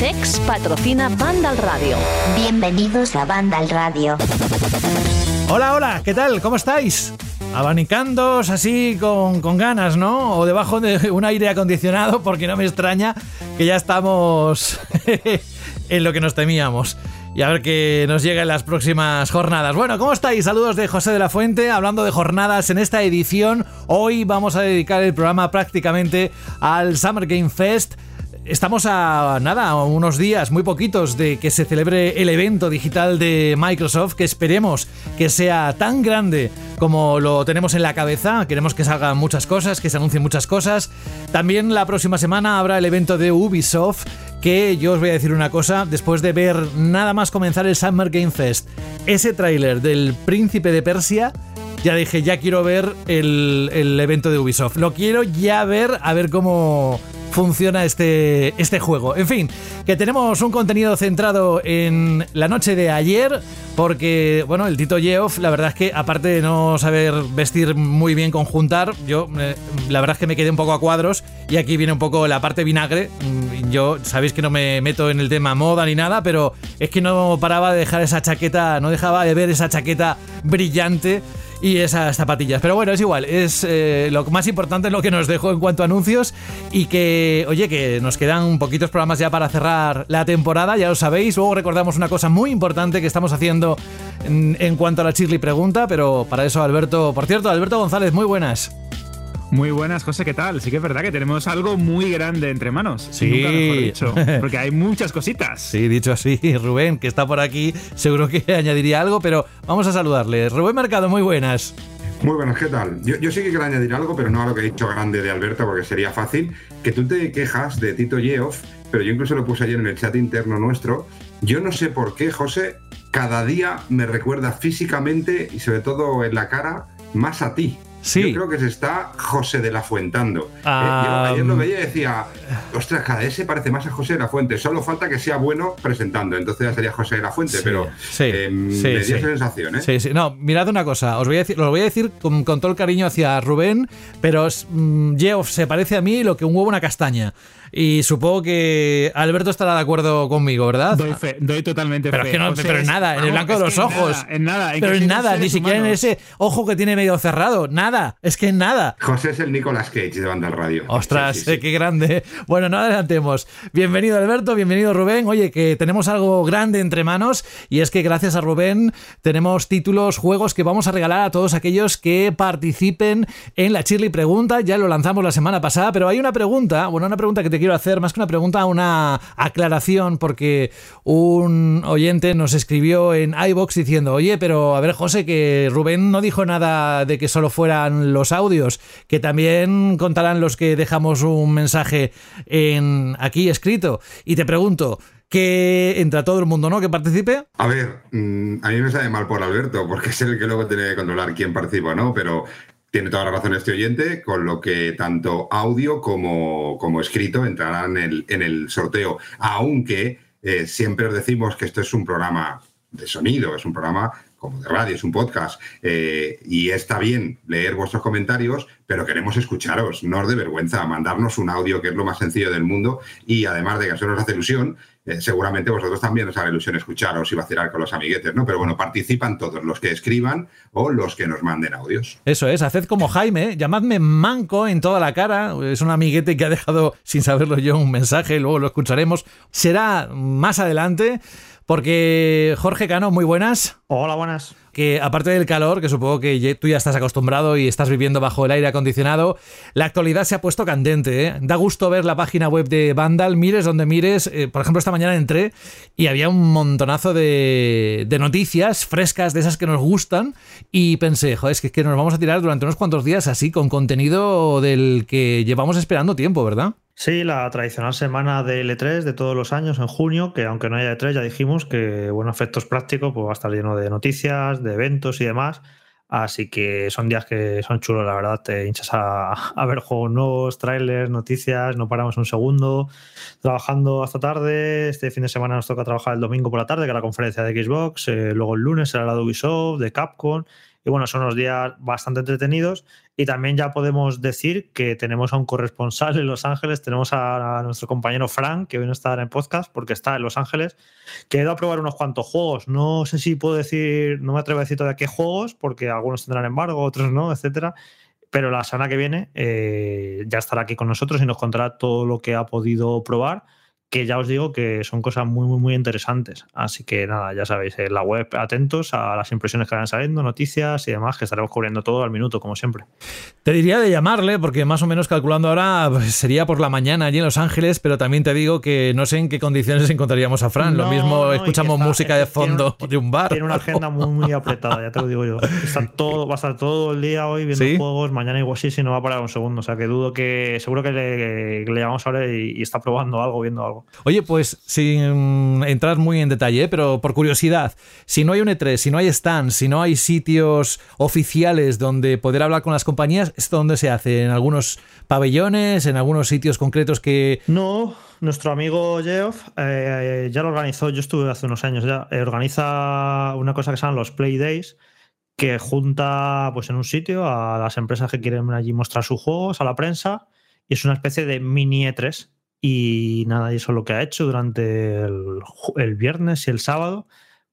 CEX patrocina Banda al Radio. Bienvenidos a Banda al Radio. Hola, hola, ¿qué tal? ¿Cómo estáis? Abanicándoos así con, con, ganas, ¿no? O debajo de un aire acondicionado, porque no me extraña que ya estamos en lo que nos temíamos. Y a ver qué nos llega en las próximas jornadas. Bueno, ¿cómo estáis? Saludos de José de la Fuente, hablando de jornadas en esta edición. Hoy vamos a dedicar el programa prácticamente al Summer Game Fest Estamos a nada, unos días, muy poquitos, de que se celebre el evento digital de Microsoft, que esperemos que sea tan grande como lo tenemos en la cabeza. Queremos que salgan muchas cosas, que se anuncien muchas cosas. También la próxima semana habrá el evento de Ubisoft, que yo os voy a decir una cosa, después de ver nada más comenzar el Summer Game Fest, ese tráiler del Príncipe de Persia, ya dije, ya quiero ver el, el evento de Ubisoft. Lo quiero ya ver, a ver cómo funciona este, este juego. En fin, que tenemos un contenido centrado en la noche de ayer, porque, bueno, el Tito Yeoff, la verdad es que aparte de no saber vestir muy bien con juntar, yo eh, la verdad es que me quedé un poco a cuadros y aquí viene un poco la parte vinagre. Mm, yo sabéis que no me meto en el tema moda ni nada, pero es que no paraba de dejar esa chaqueta, no dejaba de ver esa chaqueta brillante y esas zapatillas. Pero bueno, es igual, es eh, lo más importante lo que nos dejó en cuanto a anuncios y que, oye, que nos quedan poquitos programas ya para cerrar la temporada, ya lo sabéis. Luego recordamos una cosa muy importante que estamos haciendo en, en cuanto a la Chirly pregunta, pero para eso Alberto, por cierto, Alberto González, muy buenas. Muy buenas, José, ¿qué tal? Sí que es verdad que tenemos algo muy grande entre manos. Sí. Nunca mejor dicho, porque hay muchas cositas. Sí, dicho así, Rubén, que está por aquí, seguro que añadiría algo, pero vamos a saludarle. Rubén Mercado, muy buenas. Muy buenas, ¿qué tal? Yo, yo, sí que quiero añadir algo, pero no a lo que he dicho grande de Alberto, porque sería fácil. Que tú te quejas de Tito Yeoff, pero yo incluso lo puse ayer en el chat interno nuestro. Yo no sé por qué, José, cada día me recuerda físicamente y sobre todo en la cara más a ti. Sí. Yo creo que se está José de la Fuentando. Ah, eh, yo ayer lo veía y decía, ostras, cada vez se parece más a José de la Fuente. Solo falta que sea bueno presentando. Entonces ya sería José de la Fuente, Sí, pero sí, eh, sí, me dio esa sensación, ¿eh? Sí, sí. No, mirad una cosa, os voy a decir, lo voy a decir con, con todo el cariño hacia Rubén, pero es, mm, se parece a mí lo que un huevo una castaña. Y supongo que Alberto estará de acuerdo conmigo, ¿verdad? Doy fe, doy totalmente Pero fe. es que no, José, pero en es- nada, en el blanco de los ojos. nada, En nada, en Pero en nada, ni siquiera en ese ojo que tiene medio cerrado. Nada, es que en nada. José es el Nicolas Cage de Banda al Radio. Ostras, Sí, sí, sí. eh, qué grande. Bueno, no adelantemos. Bienvenido Alberto, bienvenido Rubén. Oye, que tenemos algo grande entre manos y es que gracias a Rubén tenemos títulos, juegos que vamos a regalar a todos aquellos que participen en la Chirly Pregunta. Ya lo lanzamos la semana pasada, pero hay una pregunta, bueno, una pregunta que te quiero hacer, más que una pregunta, una aclaración, porque un oyente nos escribió en iBox diciendo, oye, pero a ver, José, que Rubén no dijo nada de que solo fueran los audios, que también contarán los que dejamos un mensaje en aquí escrito. Y te pregunto, que entra todo el mundo, ¿no? Que participe. A ver, mm, a mí me sabe mal por Alberto, porque es el que luego tiene que controlar quién participa no, pero tiene toda la razón este oyente, con lo que tanto audio como, como escrito entrarán en el, en el sorteo, aunque eh, siempre os decimos que esto es un programa de sonido, es un programa como de radio, es un podcast, eh, y está bien leer vuestros comentarios, pero queremos escucharos, no os dé vergüenza, mandarnos un audio, que es lo más sencillo del mundo, y además de que nosotros nos hace ilusión, eh, seguramente vosotros también os hará ilusión escucharos y vacilar con los amiguetes, ¿no? Pero bueno, participan todos, los que escriban o los que nos manden audios. Eso es, haced como Jaime, llamadme manco en toda la cara. Es un amiguete que ha dejado, sin saberlo yo, un mensaje, luego lo escucharemos. Será más adelante, porque Jorge Cano, muy buenas. Hola, buenas. Que aparte del calor, que supongo que tú ya estás acostumbrado y estás viviendo bajo el aire acondicionado, la actualidad se ha puesto candente. ¿eh? Da gusto ver la página web de Vandal, mires donde mires. Eh, por ejemplo, esta mañana entré y había un montonazo de, de noticias frescas, de esas que nos gustan, y pensé, joder, es que, es que nos vamos a tirar durante unos cuantos días así, con contenido del que llevamos esperando tiempo, ¿verdad? Sí, la tradicional semana de L3 de todos los años en junio, que aunque no haya L3 ya dijimos que, bueno, efectos prácticos, pues va a estar lleno de noticias, de eventos y demás. Así que son días que son chulos, la verdad. Te hinchas a, ver juegos nuevos, trailers, noticias, no paramos un segundo. Trabajando hasta tarde. Este fin de semana nos toca trabajar el domingo por la tarde, que es la conferencia de Xbox. Eh, luego el lunes será la de Ubisoft, de Capcom. Y bueno, son unos días bastante entretenidos. Y también ya podemos decir que tenemos a un corresponsal en Los Ángeles. Tenemos a, nuestro compañero Frank, que hoy no está en podcast porque está en Los Ángeles, que ha ido a probar unos cuantos juegos. No sé si puedo decir, no me atrevo a decir todavía qué juegos, porque algunos tendrán embargo, otros no, etcétera. Pero la semana que viene eh, ya estará aquí con nosotros y nos contará todo lo que ha podido probar que ya os digo que son cosas muy, muy, muy interesantes. Así que nada, ya sabéis, en la web atentos a las impresiones que van saliendo, noticias y demás, que estaremos cubriendo todo al minuto, como siempre. Te diría de llamarle, porque más o menos calculando ahora pues, sería por la mañana allí en Los Ángeles, pero también te digo que no sé en qué condiciones encontraríamos a Fran. lo mismo escuchamos música de fondo de un bar. Tiene una agenda muy, muy apretada, ya te lo digo yo. Está todo, va a estar todo el día hoy viendo juegos, mañana igual sí, si no va a parar un segundo. O sea que dudo que, seguro que le, le llamamos ahora y está probando algo, viendo algo. Oye, pues sin entrar muy en detalle, ¿eh? pero por curiosidad, si no hay un E3, si no hay stands, si no hay sitios oficiales donde poder hablar con las compañías, ¿esto dónde se hace? ¿En algunos pabellones? ¿En algunos sitios concretos que...? No, nuestro amigo Geoff eh, ya lo organizó, yo estuve hace unos años ya, eh, organiza una cosa que se llaman los Play Days, que junta pues en un sitio a las empresas que quieren allí mostrar sus juegos, a la prensa, y es una especie de mini E3 y nada, eso es lo que ha hecho durante el, viernes y el sábado.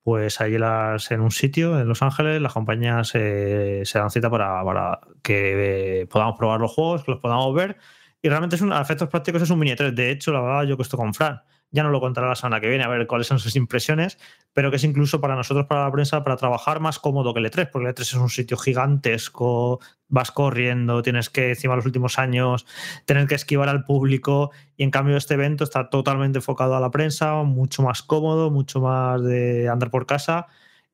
Pues ahí las, en un sitio en Los Ángeles las compañías se dan cita para, que podamos probar los juegos, que los podamos ver. Y realmente es un, a efectos prácticos es un mini 3. De hecho, la verdad, yo que estoy con Fran ya no lo contará la semana que viene, a ver cuáles son sus impresiones, pero que es incluso para nosotros, para la prensa, para trabajar más cómodo que el E3, porque el E3 es un sitio gigantesco, vas corriendo, tienes que, encima los últimos años, tener que esquivar al público, y en cambio este evento está totalmente enfocado a la prensa, mucho más cómodo, mucho más de andar por casa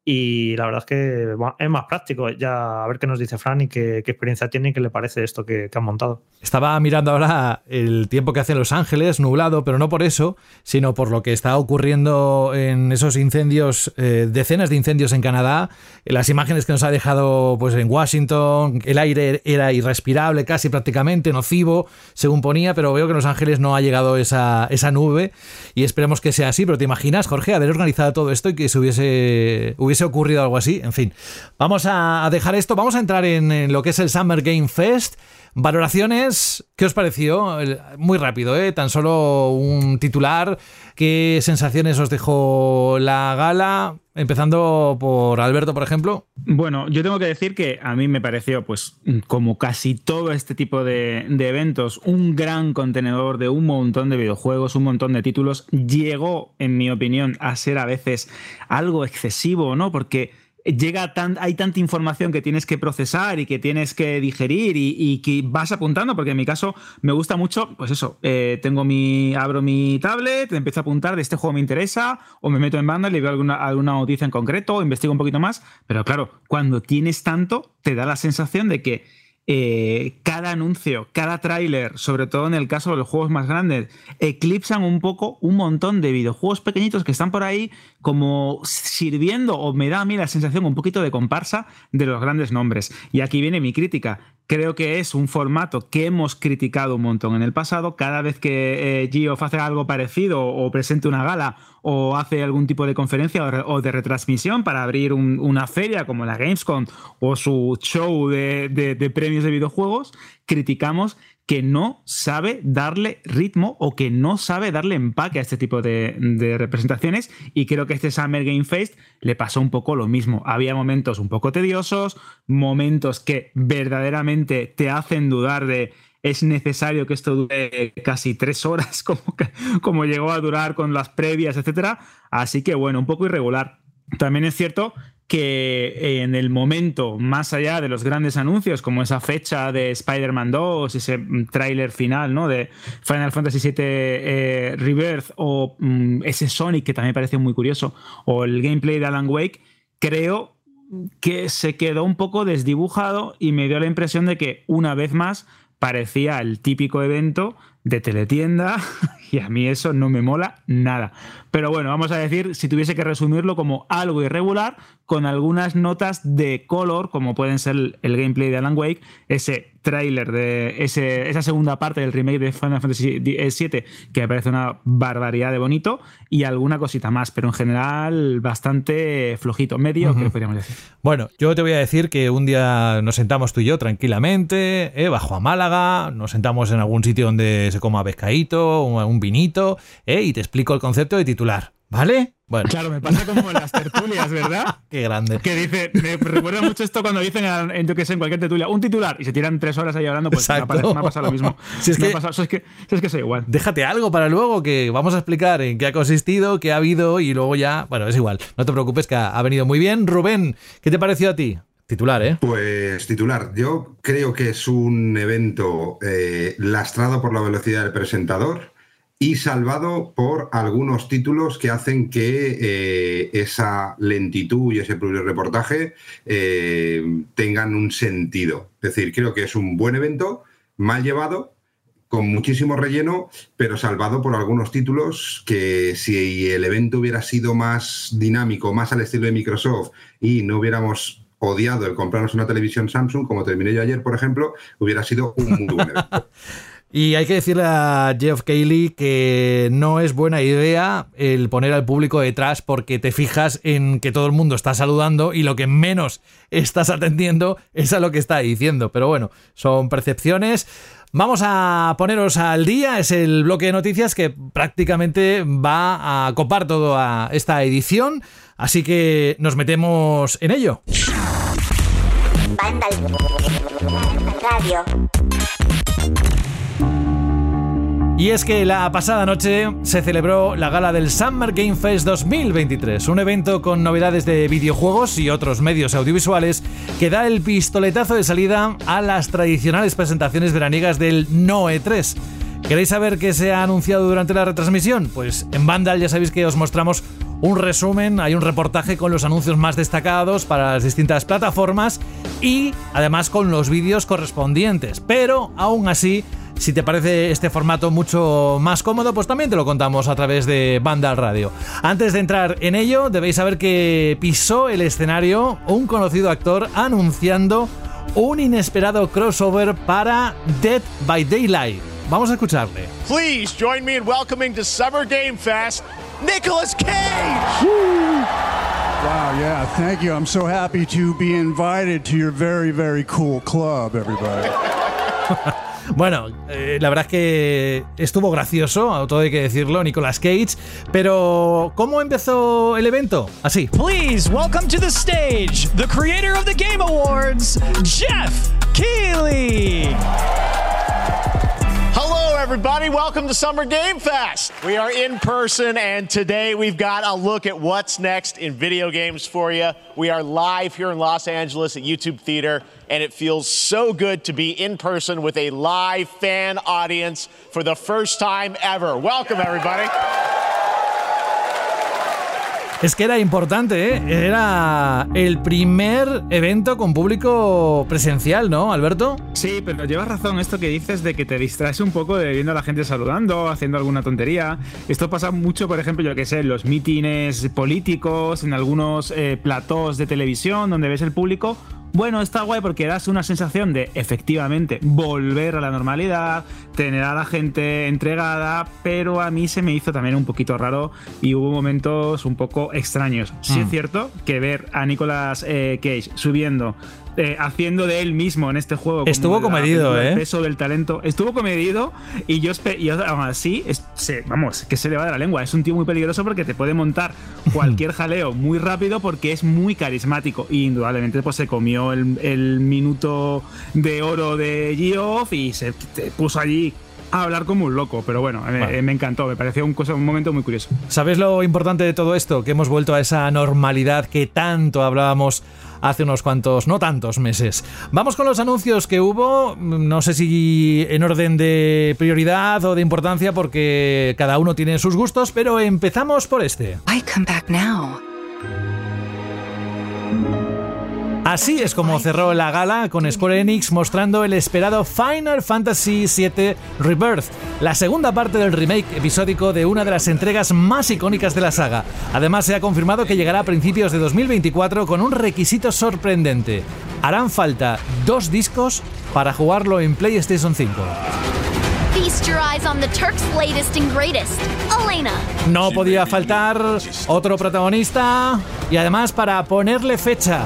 y la verdad es que es más práctico. Ya a ver qué nos dice Fran y qué, experiencia tiene y qué le parece esto que, han montado. Estaba mirando ahora el tiempo que hace en Los Ángeles, nublado, pero no por eso, sino por lo que está ocurriendo en esos incendios, eh, decenas de incendios en Canadá, las imágenes que nos ha dejado pues, en Washington, el aire era irrespirable, casi prácticamente nocivo, según ponía, pero veo que en Los Ángeles no ha llegado esa, esa nube y esperemos que sea así. Pero te imaginas, Jorge, haber organizado todo esto y que se hubiese hubiese ocurrido algo así. En fin, vamos a dejar esto, vamos a entrar en, lo que es el Summer Game Fest. Valoraciones, ¿qué os pareció? Muy rápido, ¿eh? Tan solo un titular. ¿Qué sensaciones os dejó la gala? Empezando por Alberto, por ejemplo. Bueno, yo tengo que decir que a mí me pareció, pues, como casi todo este tipo de, de, eventos, un gran contenedor de un montón de videojuegos, un montón de títulos. Llegó, en mi opinión, a ser a veces algo excesivo, ¿no? Porque llega tan, hay tanta información que tienes que procesar y que tienes que digerir y, que vas apuntando, porque en mi caso me gusta mucho, pues eso, eh, tengo mi, abro mi tablet, empiezo a apuntar de este juego me interesa, o me meto en banda y le veo alguna, alguna noticia en concreto, o investigo un poquito más, pero claro, cuando tienes tanto, te da la sensación de que eh, cada anuncio, cada tráiler, sobre todo en el caso de los juegos más grandes, eclipsan un poco un montón de videojuegos pequeñitos que están por ahí como sirviendo, o me da a mí la sensación un poquito de comparsa de los grandes nombres. Y aquí viene mi crítica. Creo que es un formato que hemos criticado un montón en el pasado. Cada vez que eh, hace algo parecido o presente una gala o hace algún tipo de conferencia o de retransmisión para abrir una feria como la Gamescom o su show de premios de videojuegos, criticamos que no sabe darle ritmo o que no sabe darle empaque a este tipo de, representaciones y creo que este Summer Game Fest le pasó un poco lo mismo. Había momentos un poco tediosos, momentos que verdaderamente te hacen dudar de es necesario que esto dure casi tres horas como, como llegó a durar con las previas, etc. Así que bueno, un poco irregular. También es cierto que en el momento, más allá de los grandes anuncios, como esa fecha de Spider-Man 2, ese mm, tráiler final ¿no? de Final Fantasy VII eh, Rebirth, o mm, ese Sonic que también parece muy curioso, o el gameplay de Alan Wake, creo que se quedó un poco desdibujado y me dio la impresión de que una vez más parecía el típico evento de teletienda y a mí eso no me mola nada. Pero bueno, vamos a decir, si tuviese que resumirlo como algo irregular, con algunas notas de color, como pueden ser el gameplay de Alan Wake, ese tráiler de ese, esa segunda parte del remake de Final Fantasy VII, que me parece una barbaridad de bonito, y alguna cosita más, pero en general bastante flojito, medio, que podríamos decir. Bueno, yo te voy a decir que un día nos sentamos tú y yo tranquilamente, eh, bajo a Málaga, nos sentamos en algún sitio donde se coma pescadito, un vinito, eh, y te explico el concepto de titular. ¿Vale? Bueno. Claro, me pasa como en las tertulias, ¿verdad? Qué grande. Que dice, me recuerda mucho esto cuando dicen en, yo que sé, en cualquier tertulia, un titular y se tiran tres horas ahí hablando, pues me ha, pasado, lo mismo. Si es, que, es, que, es que soy igual. Déjate algo para luego que vamos a explicar en qué ha consistido, qué ha habido y luego ya, bueno, es igual. No te preocupes que ha, venido muy bien. Rubén, ¿qué te pareció a ti? Titular, ¿eh? Pues titular. Yo creo que es un evento eh, lastrado por la velocidad del presentador y salvado por algunos títulos que hacen que eh, esa lentitud y ese reportaje eh, tengan un sentido. Es decir, creo que es un buen evento, mal llevado, con muchísimo relleno, pero salvado por algunos títulos que si el evento hubiera sido más dinámico, más al estilo de Microsoft y no hubiéramos odiado el comprarnos una televisión Samsung, como terminé yo ayer, por ejemplo, hubiera sido un muy buen evento. Y hay que decirle a Jeff Cayley que no es buena idea el poner al público detrás porque te fijas en que todo el mundo está saludando y lo que menos estás atendiendo es a lo que está diciendo. Pero bueno, son percepciones. Vamos a poneros al día, es el bloque de noticias que prácticamente va a copar toda esta edición, así que nos metemos en ello. Radio. Y es que la pasada noche se celebró la gala del Summer Game Fest 2023, un evento con novedades de videojuegos y otros medios audiovisuales que da el pistoletazo de salida a las tradicionales presentaciones veraniegas del NOE 3. ¿Queréis saber qué se ha anunciado durante la retransmisión? Pues en Vandal ya sabéis que os mostramos un resumen, hay un reportaje con los anuncios más destacados para las distintas plataformas y además con los vídeos correspondientes. Pero aún así si te parece este formato mucho más cómodo, pues también te lo contamos a través de Banda Radio. Antes de entrar en ello, debéis saber que pisó el escenario un conocido actor anunciando un inesperado crossover para Dead by Daylight. Vamos a escucharle. Please join me in welcoming to Summer Game Fest, Nicolas Cage. Wow, yeah, thank you. I'm so happy to be invited to your very, very cool club, everybody. Bueno, eh, la verdad es que estuvo gracioso, todo hay que decirlo, Nicolas Cage. Pero, ¿cómo empezó el evento? Así. Please welcome to the stage the creator of the Game Awards, Jeff Keighley. Everybody. Welcome to Summer Game Fest. We are in person, and today we've got a look at what's next in video games for you. We are live here in Los Angeles at YouTube Theater, and it feels so good to be in person with a live fan audience for the first time ever. Welcome, everybody. Es que era importante, ¿eh? Era el primer evento con público presencial, ¿no, Alberto? Sí, pero llevas razón esto que dices de que te distraes un poco de viendo a la gente saludando, haciendo alguna tontería. Esto pasa mucho, por ejemplo, yo que sé, en los mítines políticos, en algunos eh, platós de televisión donde ves el público bueno, está guay porque das una sensación de efectivamente volver a la normalidad, tener a la gente entregada, pero a mí se me hizo también un poquito raro y hubo momentos un poco extraños. Sí es mm. cierto que ver a Nicolas eh, Cage subiendo eh, haciendo de él mismo en este juego. Estuvo comedido, ¿eh? El peso del talento. Estuvo comedido y yo, y aún así, vamos, que se le va de la lengua. Es un tío muy peligroso porque te puede montar cualquier jaleo muy rápido porque es muy carismático. Y indudablemente pues se comió el, minuto de oro de Geoff y se puso allí a hablar como un loco, pero bueno, me, encantó, me pareció un, un momento muy curioso. ¿Sabes lo importante de todo esto? Que hemos vuelto a esa normalidad que tanto hablábamos hace unos cuantos, no tantos meses. Vamos con los anuncios que hubo, no sé si en orden de prioridad o de importancia porque cada uno tiene sus gustos, pero empezamos por este. Así es como cerró la gala con Square Enix mostrando el esperado Final Fantasy VII Rebirth, la segunda parte del remake episódico de una de las entregas más icónicas de la saga. Además se ha confirmado que llegará a principios de 2024 con un requisito sorprendente. Harán falta dos discos para jugarlo en PlayStation 5. No podía faltar otro protagonista y además para ponerle fecha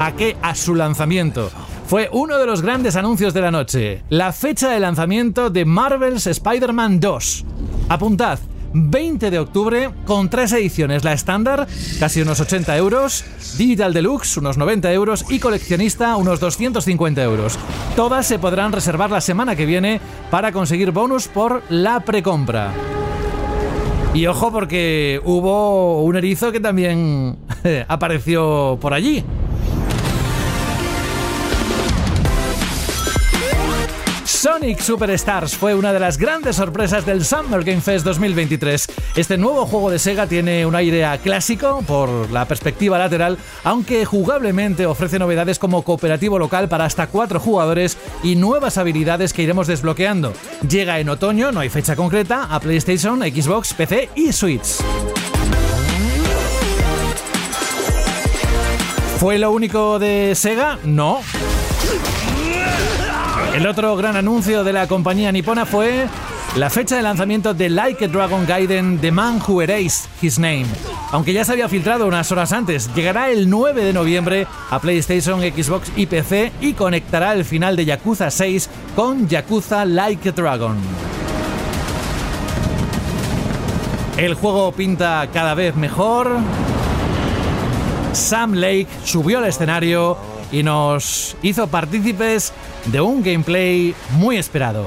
¿A qué? A su lanzamiento. Fue uno de los grandes anuncios de la noche, la fecha de lanzamiento de Marvel's Spider-Man 2. Apuntad, 20 de octubre, con tres ediciones, la estándar, casi unos 80 euros, Digital Deluxe, unos 90 euros, y coleccionista, unos 250 euros. Todas se podrán reservar la semana que viene para conseguir bonus por la precompra. Y ojo porque hubo un erizo que también apareció por allí. Sonic Superstars fue una de las grandes sorpresas del Summer Game Fest 2023. Este nuevo juego de Sega tiene un aire clásico por la perspectiva lateral, aunque jugablemente ofrece novedades como cooperativo local para hasta cuatro jugadores y nuevas habilidades que iremos desbloqueando. Llega en otoño, no hay fecha concreta, a PlayStation, Xbox, PC y Switch. ¿Fue lo único de Sega? No. El otro gran anuncio de la compañía nipona fue la fecha de lanzamiento de Like a Dragon Gaiden The Man Who Erased His Name. Aunque ya se había filtrado unas horas antes, llegará el 9 de noviembre a PlayStation, Xbox y PC y conectará el final de Yakuza 6 con Yakuza Like a Dragon. El juego pinta cada vez mejor. Sam Lake subió al escenario y nos hizo partícipes de un gameplay muy esperado.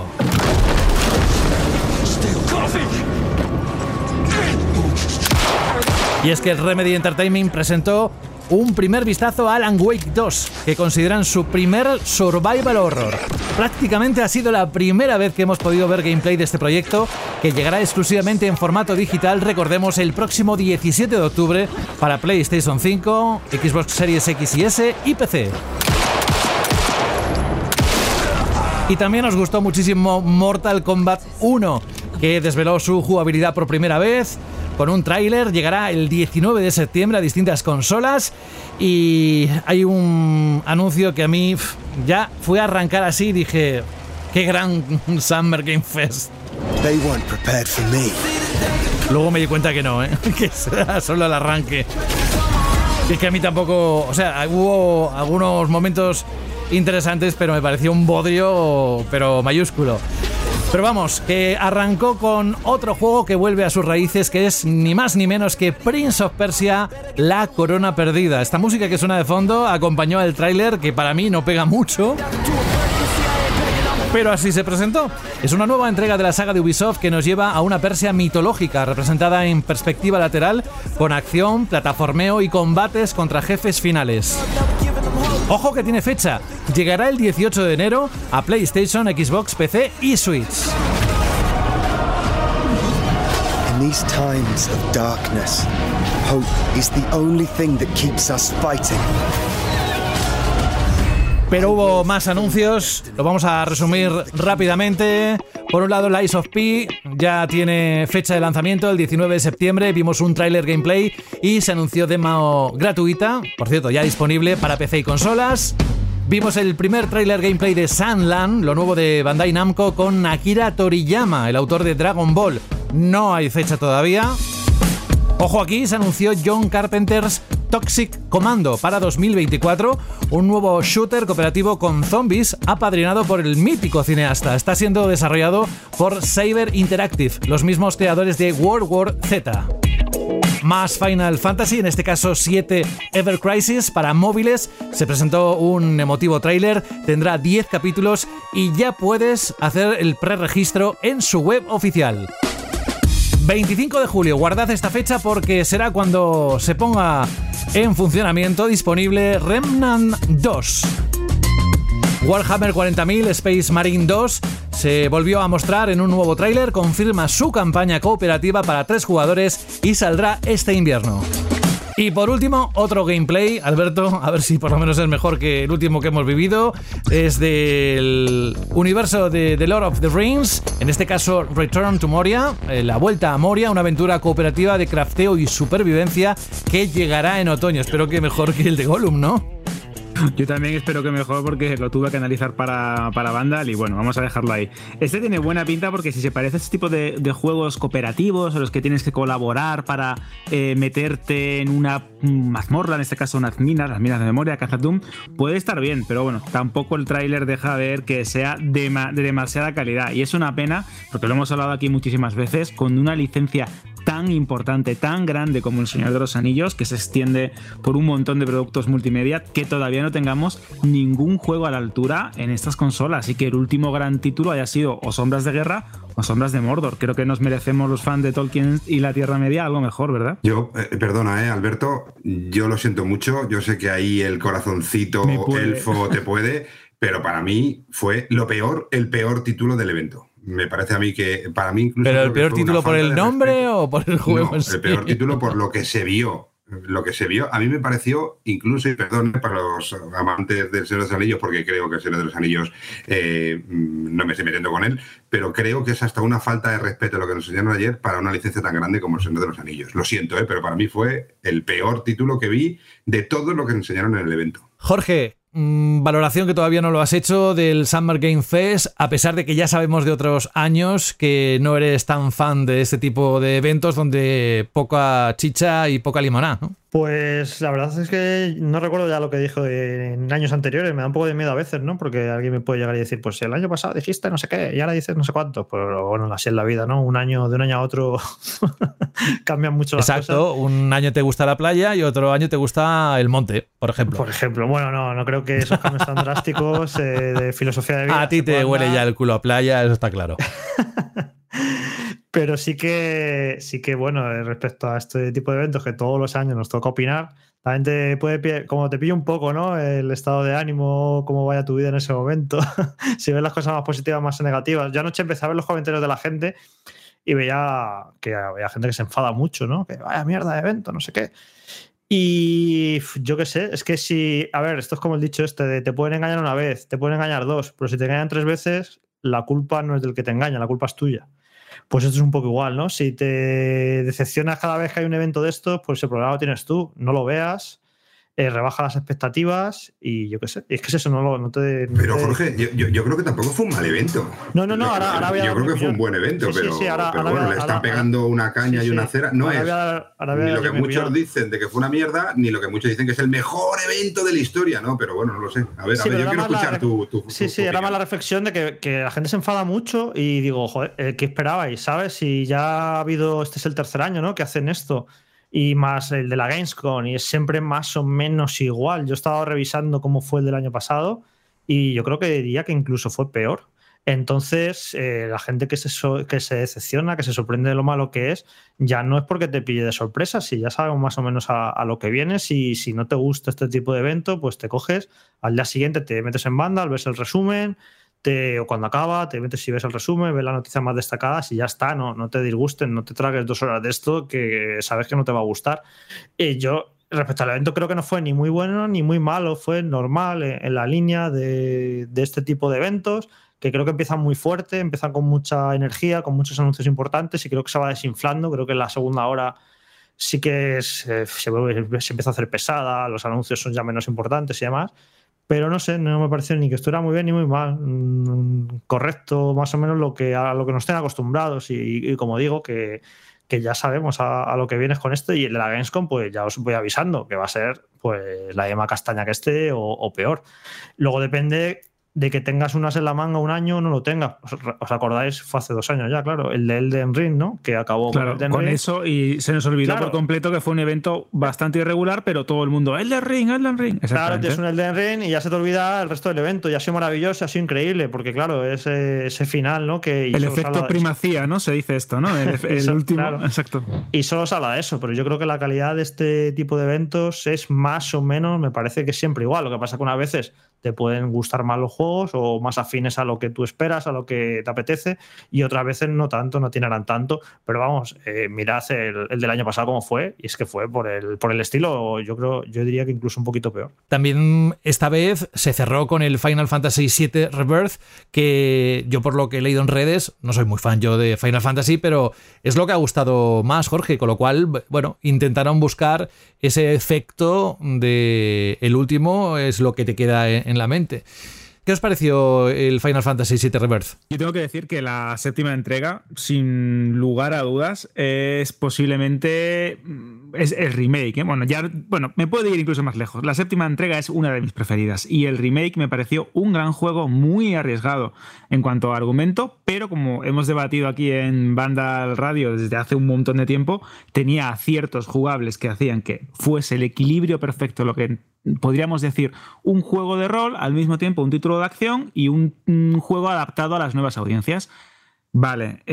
Y es que Remedy Entertainment presentó un primer vistazo a Alan Wake 2, que consideran su primer survival horror. Prácticamente ha sido la primera vez que hemos podido ver gameplay de este proyecto, que llegará exclusivamente en formato digital, recordemos, el próximo 17 de octubre para PlayStation 5, Xbox Series X y S y PC. Y también nos gustó muchísimo Mortal Kombat 1, que desveló su jugabilidad por primera vez con un tráiler. Llegará el 19 de septiembre a distintas consolas y hay un anuncio que a mí ya fue a arrancar así y dije, qué gran Summer Game Fest. Luego me di cuenta que no, ¿eh? que será solo el arranque. Y es que a mí tampoco, o sea, hubo algunos momentos interesantes, pero me pareció un bodrio, pero mayúsculo. Pero vamos, que arrancó con otro juego que vuelve a sus raíces, que es ni más ni menos que Prince of Persia, La Corona Perdida. Esta música que suena de fondo acompañó al tráiler, que para mí no pega mucho. Pero así se presentó. Es una nueva entrega de la saga de Ubisoft que nos lleva a una Persia mitológica, representada en perspectiva lateral, con acción, plataformeo y combates contra jefes finales. Ojo que tiene fecha. Llegará el 18 de enero a PlayStation, Xbox, PC y Switch. In these times of darkness, hope is the only thing that keeps us fighting. Pero hubo más anuncios, lo vamos a resumir rápidamente. Por un lado, Lies of P ya tiene fecha de lanzamiento el 19 de septiembre. Vimos un tráiler gameplay y se anunció demo gratuita, por cierto, ya disponible para PC y consolas. Vimos el primer tráiler gameplay de Sandland, lo nuevo de Bandai Namco con Akira Toriyama, el autor de Dragon Ball. No hay fecha todavía. Ojo aquí, se anunció John Carpenter's Toxic Commando para 2024, un nuevo shooter cooperativo con zombies apadrinado por el mítico cineasta. Está siendo desarrollado por Saber Interactive, los mismos creadores de World War Z más Final Fantasy, en este caso 7 Ever Crisis para móviles. Se presentó un emotivo tráiler, tendrá 10 capítulos y ya puedes hacer el preregistro en su web oficial. 25 de julio, guardad esta fecha porque será cuando se ponga en funcionamiento disponible Remnant 2. Warhammer 40.000 Space Marine 2 se volvió a mostrar en un nuevo tráiler, confirma su campaña cooperativa para tres jugadores y saldrá este invierno. Y por último, otro gameplay, Alberto, a ver si por lo menos es mejor que el último que hemos vivido, es del universo de The Lord of the Rings, en este caso Return to Moria, eh, la vuelta a Moria, una aventura cooperativa de crafteo y supervivencia que llegará en otoño. Espero que mejor que el de Gollum, ¿no? Yo también espero que mejor porque lo tuve que analizar para, para Vandal y bueno, vamos a dejarlo ahí. Este tiene buena pinta porque si se parece a este tipo de, juegos cooperativos en los que tienes que colaborar para eh, meterte en una mazmorra, en este caso unas minas, las minas de memoria, Kazatum, puede estar bien, pero bueno, tampoco el tráiler deja ver que sea de demasiada calidad y es una pena porque lo hemos hablado aquí muchísimas veces, con una licencia tan importante, tan grande como El Señor de los Anillos, que se extiende por un montón de productos multimedia, que todavía no tengamos ningún juego a la altura en estas consolas y que el último gran título haya sido o Sombras de Guerra o Sombras de Mordor. Creo que nos merecemos los fans de Tolkien y la Tierra Media algo mejor, ¿verdad? Yo, eh, perdona, eh, Alberto, yo lo siento mucho, yo sé que ahí el corazoncito elfo te puede, pero para mí fue lo peor, el peor título del evento me parece a mí que para mí incluso pero el peor título por el nombre o por el juego el peor título por lo que se vio lo que se vio. A mí me pareció incluso y perdón para los amantes del Señor de los Anillos porque creo que el Señor de los Anillos eh, no me estoy metiendo con él pero creo que es hasta una falta de respeto lo que nos enseñaron ayer para una licencia tan grande como el Señor de los Anillos. Lo siento eh, pero para mí fue el peor título que vi de todo lo que enseñaron en el evento. Jorge Mm, valoración que todavía no lo has hecho del Summer Game Fest, a pesar de que ya sabemos de otros años que no eres tan fan de este tipo de eventos donde poca chicha y poca limonada, ¿no? Pues la verdad es que no recuerdo ya lo que dijo en años anteriores, me da un poco de miedo a veces, ¿no? Porque alguien me puede llegar y decir, pues el año pasado dijiste no sé qué, y ahora dices no sé cuánto. Pero bueno, así es la vida, ¿no? Un año, de un año a otro cambian mucho las cosas. Exacto, un año te gusta la playa y otro año te gusta el monte, por ejemplo. Por ejemplo, bueno, no, no creo que esos cambios tan drásticos eh, de filosofía de vida. A ti te huele ya el culo a playa, eso está claro. Pero sí que, sí que, bueno, eh, respecto a este tipo de eventos que todos los años nos toca opinar, también te puede, como te pilla un poco, ¿no? El estado de ánimo, cómo vaya tu vida en ese momento. si ves las cosas más positivas, más negativas. Yo anoche empecé a ver los comentarios de la gente y veía que había gente que se enfada mucho, ¿no? Que vaya mierda de evento, no sé qué. Y yo qué sé, es que si, a ver, esto es como el dicho este de te pueden engañar una vez, te pueden engañar dos, pero si te engañan tres veces, la culpa no es del que te engaña, la culpa es tuya. Pues esto es un poco igual, ¿no? Si te decepcionas cada vez que hay un evento de estos, pues el problema lo tienes tú. No lo veas, eh, rebaja las expectativas y yo qué sé. es que es eso, no, lo, no te. pero Jorge, yo, yo, creo que tampoco fue un mal evento. No, no, no, ahora, ahora Yo creo que fue un buen evento, pero, bueno, le están pegando una caña y una cera. No es ni lo que muchos dicen de que fue una mierda, ni lo que muchos dicen que es el mejor evento de la historia, ¿no? Pero bueno, no lo sé. A ver, a ver yo quiero escuchar tu, tu, Sí, sí, era más la reflexión de que, que, la gente se enfada mucho y digo, joder, eh, ¿qué esperabais? ¿Sabes? Si ya ha habido, este es el tercer año, ¿no? Que hacen esto y más el de la Gamescom y es siempre más o menos igual. Yo he estado revisando cómo fue el del año pasado y yo creo que diría que incluso fue peor. Entonces, eh, la gente que se, que se decepciona, que se sorprende de lo malo que es, ya no es porque te pille de sorpresa, si ya sabemos más o menos a, lo que vienes y si no te gusta este tipo de evento, pues te coges, al día siguiente te metes en banda, ves el resumen, o cuando acaba, te metes y ves el resumen, ves las noticias más destacadas y ya está, no, no te disgusten, no te tragues dos horas de esto que sabes que no te va a gustar. Y yo, respecto al evento, creo que no fue ni muy bueno ni muy malo, fue normal en, la línea de, de, este tipo de eventos, que creo que empiezan muy fuerte, empiezan con mucha energía, con muchos anuncios importantes y creo que se va desinflando, creo que en la segunda hora sí que se, se empieza a hacer pesada, los anuncios son ya menos importantes y demás. Pero no sé, no me pareció ni que estuviera muy bien ni muy mal. Mm, correcto, más o menos lo que, a lo que nos estén acostumbrados. Y, como digo, que, que ya sabemos a, lo que vienes con esto. Y el de la Gamescom, pues ya os voy avisando que va a ser pues la yema castaña que esté o peor. Luego depende de que tengas unas en la manga un año no lo tengas. ¿Os acordáis? Fue hace dos años ya, claro, el de Elden Ring, ¿no? Que acabó con, Elden con eso y se nos olvidó por completo que fue un evento bastante irregular, pero todo el mundo, Elden Ring, Elden Ring. Claro, tienes un Elden Ring y ya se te olvida el resto del evento. Ya ha sido maravilloso, ha sido increíble, porque claro, ese, ese final, ¿no? Que el efecto primacía, ¿no? Se dice esto, ¿no? El, último. Exacto. Y solo se habla de eso, pero yo creo que la calidad de este tipo de eventos es más o menos, me parece que siempre igual. Lo que pasa que unas veces te pueden gustar más los juegos o más afines a lo que tú esperas, a lo que te apetece, y otras veces no tanto, no tienen tanto, pero vamos, eh, mirad el, el, del año pasado cómo fue, y es que fue por el, por el estilo, yo creo, yo diría que incluso un poquito peor. También esta vez se cerró con el Final Fantasy VII Rebirth, que yo por lo que he leído en redes, no soy muy fan yo de Final Fantasy, pero es lo que ha gustado más, Jorge, con lo cual, bueno, intentaron buscar ese efecto de el último, es lo que te queda en la mente. ¿Qué os pareció el Final Fantasy VII Rebirth? Yo tengo que decir que la séptima entrega, sin lugar a dudas, es posiblemente mm, es el remake. ¿eh? Bueno, ya, bueno, me puedo ir incluso más lejos. La séptima entrega es una de mis preferidas y el remake me pareció un gran juego muy arriesgado en cuanto a argumento, pero como hemos debatido aquí en Banda Radio desde hace un montón de tiempo, tenía aciertos jugables que hacían que fuese el equilibrio perfecto lo que podríamos decir, un juego de rol, al mismo tiempo un título de acción y un, juego adaptado a las nuevas audiencias. Vale,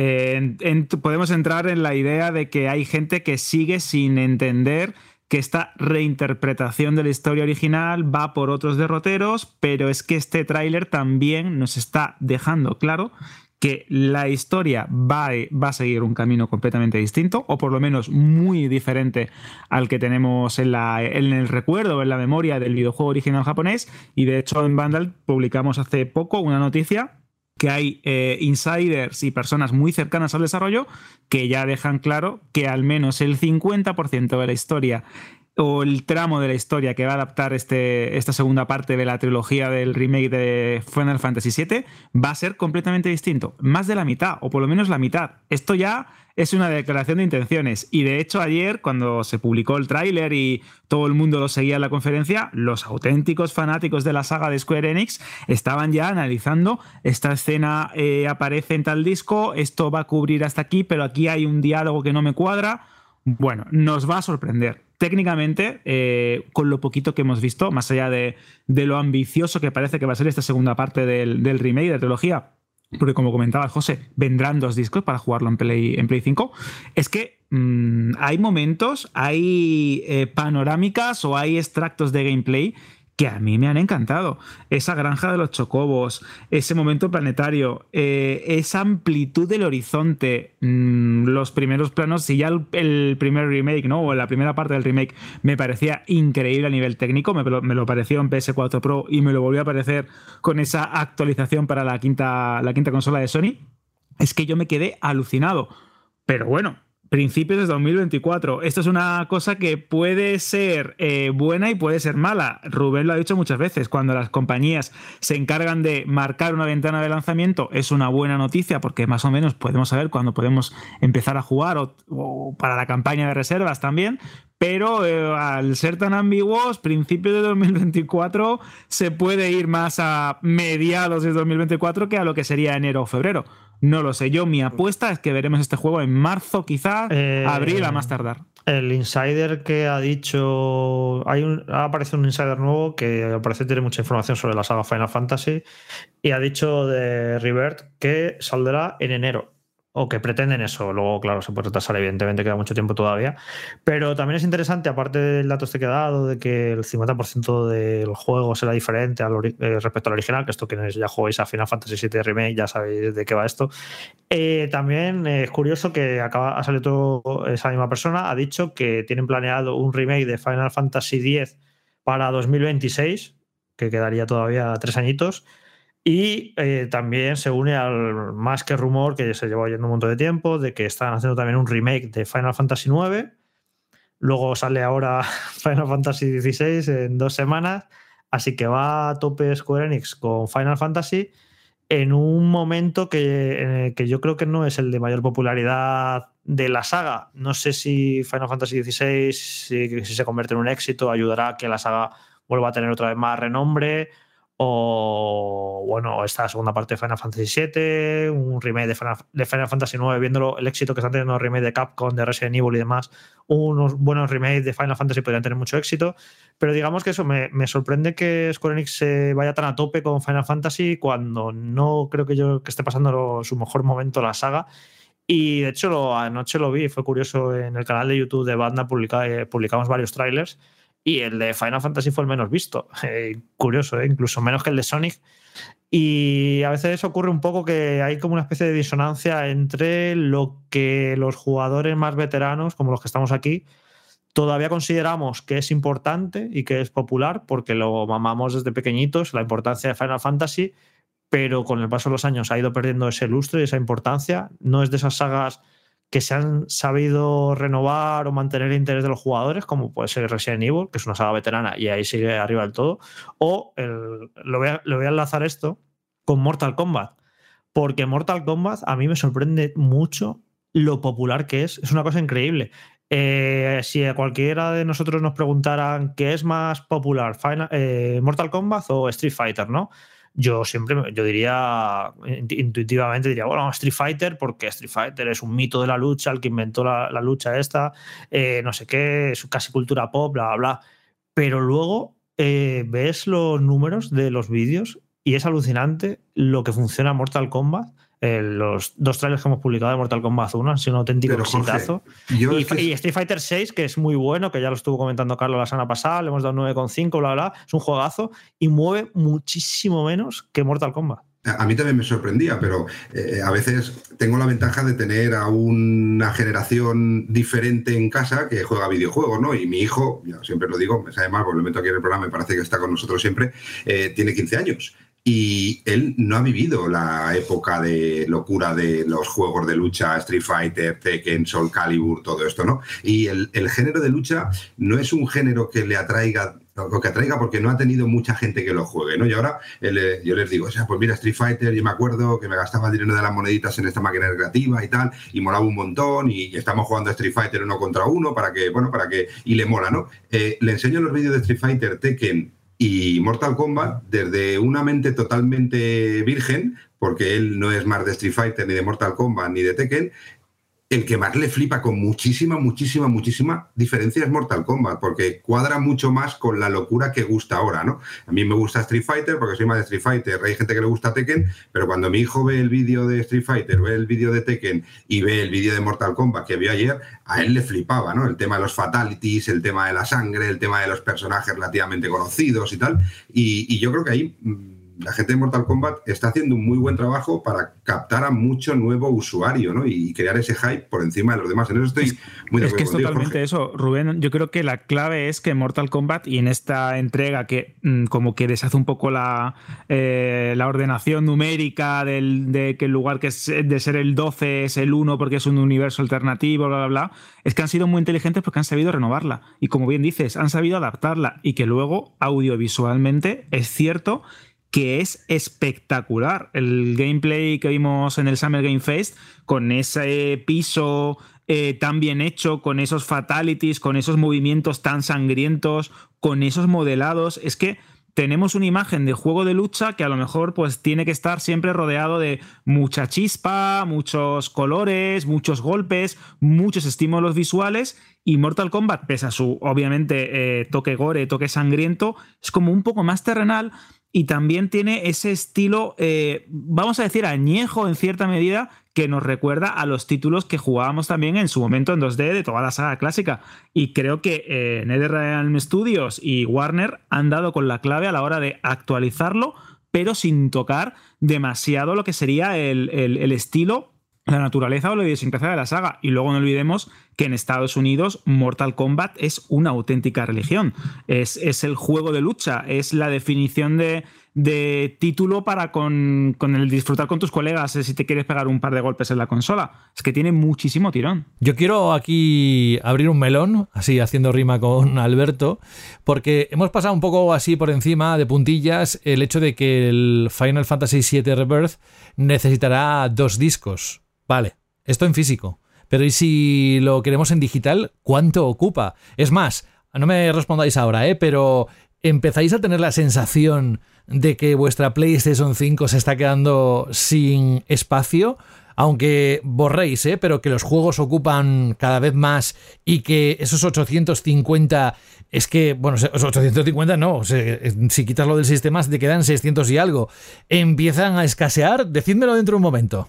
podemos entrar en la idea de que hay gente que sigue sin entender que esta reinterpretación de la historia original va por otros derroteros, pero es que este tráiler también nos está dejando claro que la historia va, va, a seguir un camino completamente distinto, o por lo menos muy diferente al que tenemos en, la, en el recuerdo, en la memoria del videojuego original japonés. Y de hecho en Vandal publicamos hace poco una noticia que hay eh, insiders y personas muy cercanas al desarrollo que ya dejan claro que al menos el 50% de la historia o el tramo de la historia que va a adaptar este, esta segunda parte de la trilogía del remake de Final Fantasy VII va a ser completamente distinto. Más de la mitad, o por lo menos la mitad. Esto ya es una declaración de intenciones. Y de hecho, ayer, cuando se publicó el tráiler y todo el mundo lo seguía en la conferencia, los auténticos fanáticos de la saga de Square Enix estaban ya analizando. Esta escena eh, aparece en tal disco, esto va a cubrir hasta aquí, pero aquí hay un diálogo que no me cuadra. Bueno, nos va a sorprender técnicamente, eh, con lo poquito que hemos visto, más allá de, lo ambicioso que parece que va a ser esta segunda parte del, remake de la trilogía, porque como comentaba José, vendrán dos discos para jugarlo en Play, en Play 5, es que mm, hay momentos, hay eh, panorámicas o hay extractos de gameplay que a mí me han encantado. Esa granja de los chocobos, ese momento planetario, eh, esa amplitud del horizonte, mm, los primeros planos, si ya el, primer remake, ¿no? O la primera parte del remake me parecía increíble a nivel técnico, me, me, lo pareció en PS4 Pro y me lo volvió a parecer con esa actualización para la quinta, la quinta consola de Sony, es que yo me quedé alucinado. Pero bueno, principios de 2024. Esto es una cosa que puede ser eh, buena y puede ser mala. Rubén lo ha dicho muchas veces. Cuando las compañías se encargan de marcar una ventana de lanzamiento, es una buena noticia porque más o menos podemos saber cuándo podemos empezar a jugar o, para la campaña de reservas también. Pero eh, al ser tan ambiguos, principios de 2024 se puede ir más a mediados de 2024 que a lo que sería enero o febrero. No lo sé. Yo, mi apuesta es que veremos este juego en marzo, quizás, eh, abril a más tardar. El insider que ha dicho. Hay un, ha aparecido un insider nuevo que parece tiene mucha información sobre la saga Final Fantasy y ha dicho de Rivert que saldrá en enero o que pretenden eso. Luego, claro, se puede retrasar, evidentemente, queda mucho tiempo todavía. Pero también es interesante, aparte del dato este que he dado, de que el 50% del juego será diferente al eh, respecto al original, que esto quienes ya jugáis a Final Fantasy VII Remake ya sabéis de qué va esto. Eh, también es curioso que acaba, ha salido esa misma persona, ha dicho que tienen planeado un remake de Final Fantasy X para 2026, que quedaría todavía tres añitos y eh, también se une al más que rumor que se llevó oyendo un montón de tiempo de que están haciendo también un remake de Final Fantasy IX. Luego sale ahora Final Fantasy XVI en dos semanas. Así que va a tope Square Enix con Final Fantasy en un momento que, que yo creo que no es el de mayor popularidad de la saga. No sé si Final Fantasy XVI, si, si se convierte en un éxito, ayudará a que la saga vuelva a tener otra vez más renombre o bueno, esta segunda parte de Final Fantasy VII, un remake de Final, Fantasy IX, viéndolo el éxito que están teniendo los remakes de Capcom, de Resident Evil y demás, unos buenos remakes de Final Fantasy podrían tener mucho éxito, pero digamos que eso me, sorprende que Square Enix se vaya tan a tope con Final Fantasy cuando no creo que yo que esté pasando su mejor momento la saga. Y de hecho, anoche lo vi, fue curioso en el canal de YouTube de Banda, eh, publicamos varios trailers y el de Final Fantasy fue el menos visto. Eh, curioso, ¿eh? incluso menos que el de Sonic. Y a veces ocurre un poco que hay como una especie de disonancia entre lo que los jugadores más veteranos, como los que estamos aquí, todavía consideramos que es importante y que es popular porque lo mamamos desde pequeñitos, la importancia de Final Fantasy, pero con el paso de los años ha ido perdiendo ese lustre y esa importancia. No es de esas sagas que se han sabido renovar o mantener el interés de los jugadores, como puede ser Resident Evil, que es una saga veterana y ahí sigue arriba del todo, o lo, voy a, voy a enlazar esto con Mortal Kombat, porque Mortal Kombat a mí me sorprende mucho lo popular que es, es una cosa increíble. Eh, si a cualquiera de nosotros nos preguntaran qué es más popular, eh, Mortal Kombat o Street Fighter, ¿no? Yo siempre, yo diría, intuitivamente diría, bueno, Street Fighter, porque Street Fighter es un mito de la lucha, el que inventó la, lucha esta, eh, no sé qué, es casi cultura pop, bla, bla, bla. Pero luego eh, ves los números de los vídeos y es alucinante lo que funciona Mortal Kombat eh, los dos trailers que hemos publicado de Mortal Kombat 1 han sido un auténtico exitazo. Y, Street Fighter 6, que es muy bueno, que ya lo estuvo comentando Carlos la semana pasada, le hemos dado 9,5, bla, bla, es un juegazo y mueve muchísimo menos que Mortal Kombat. A mí también me sorprendía, pero eh, a veces tengo la ventaja de tener a una generación diferente en casa que juega videojuegos, ¿no? Y mi hijo, ya siempre lo digo, me sabe mal, porque lo meto aquí en el programa, me parece que está con nosotros siempre, eh, tiene 15 años. Y él no ha vivido la época de locura de los juegos de lucha, Street Fighter, Tekken, Soul Calibur, todo esto, ¿no? Y el, género de lucha no es un género que le atraiga lo que atraiga porque no ha tenido mucha gente que lo juegue, ¿no? Y ahora yo les digo, o sea, pues mira, Street Fighter, yo me acuerdo que me gastaba el dinero de las moneditas en esta máquina recreativa y tal, y molaba un montón, y, estamos jugando Street Fighter uno contra uno para que, bueno, para que, y le mola, ¿no? Eh, le enseño los vídeos de Street Fighter, Tekken y Mortal Kombat desde una mente totalmente virgen, porque él no es más de Street Fighter, ni de Mortal Kombat, ni de Tekken, el que más le flipa con muchísima, muchísima, muchísima diferencia es Mortal Kombat, porque cuadra mucho más con la locura que gusta ahora, ¿no? A mí me gusta Street Fighter porque soy más de Street Fighter, hay gente que le gusta Tekken, pero cuando mi hijo ve el vídeo de Street Fighter, ve el vídeo de Tekken y ve el vídeo de Mortal Kombat que vio ayer, a él le flipaba, ¿no? El tema de los fatalities, el tema de la sangre, el tema de los personajes relativamente conocidos y tal, y, y yo creo que ahí mm, la gente de Mortal Kombat está haciendo un muy buen trabajo para captar a mucho nuevo usuario ¿no? y crear ese hype por encima de los demás. En eso estoy muy de Es que es totalmente eso, Rubén. Yo creo que la clave es que Mortal Kombat y en esta entrega que mm, como que deshace un poco la, eh, la ordenación numérica del, de que el lugar que es de ser el 12 es el 1 porque es un universo alternativo, bla, bla, bla, es que han sido muy inteligentes porque han sabido renovarla. Y como bien dices, han sabido adaptarla y que luego audiovisualmente es cierto que es espectacular. El gameplay que vimos en el Summer Game Fest, con ese piso eh, tan bien hecho, con esos fatalities, con esos movimientos tan sangrientos, con esos modelados, es que tenemos una imagen de juego de lucha que a lo mejor pues tiene que estar siempre rodeado de mucha chispa, muchos colores, muchos golpes, muchos estímulos visuales y Mortal Kombat, pese a su obviamente eh, toque gore, toque sangriento, es como un poco más terrenal y también tiene ese estilo, eh, vamos a decir, añejo en cierta medida, que nos recuerda a los títulos que jugábamos también en su momento en 2D de toda la saga clásica. Y creo que eh, NetherRealm Studios y Warner han dado con la clave a la hora de actualizarlo, pero sin tocar demasiado lo que sería el, el estilo la naturaleza o la idiosincrasia de la saga. Y luego no olvidemos que en Estados Unidos Mortal Kombat es una auténtica religión. Es, es el juego de lucha, es la definición de, de título para con, con, el disfrutar con tus colegas si te quieres pegar un par de golpes en la consola. Es que tiene muchísimo tirón. Yo quiero aquí abrir un melón, así haciendo rima con Alberto, porque hemos pasado un poco así por encima de puntillas el hecho de que el Final Fantasy VII Rebirth necesitará dos discos. Vale, esto en físico. Pero ¿y si lo queremos en digital? ¿Cuánto ocupa? Es más, no me respondáis ahora, ¿eh? Pero ¿empezáis a tener la sensación de que vuestra PlayStation 5 se está quedando sin espacio? Aunque borréis, ¿eh? Pero que los juegos ocupan cada vez más y que esos 850 es que, bueno, 850 no, si quitas lo del sistema te quedan 600 y algo. ¿Empiezan a escasear? Decídmelo dentro de un momento.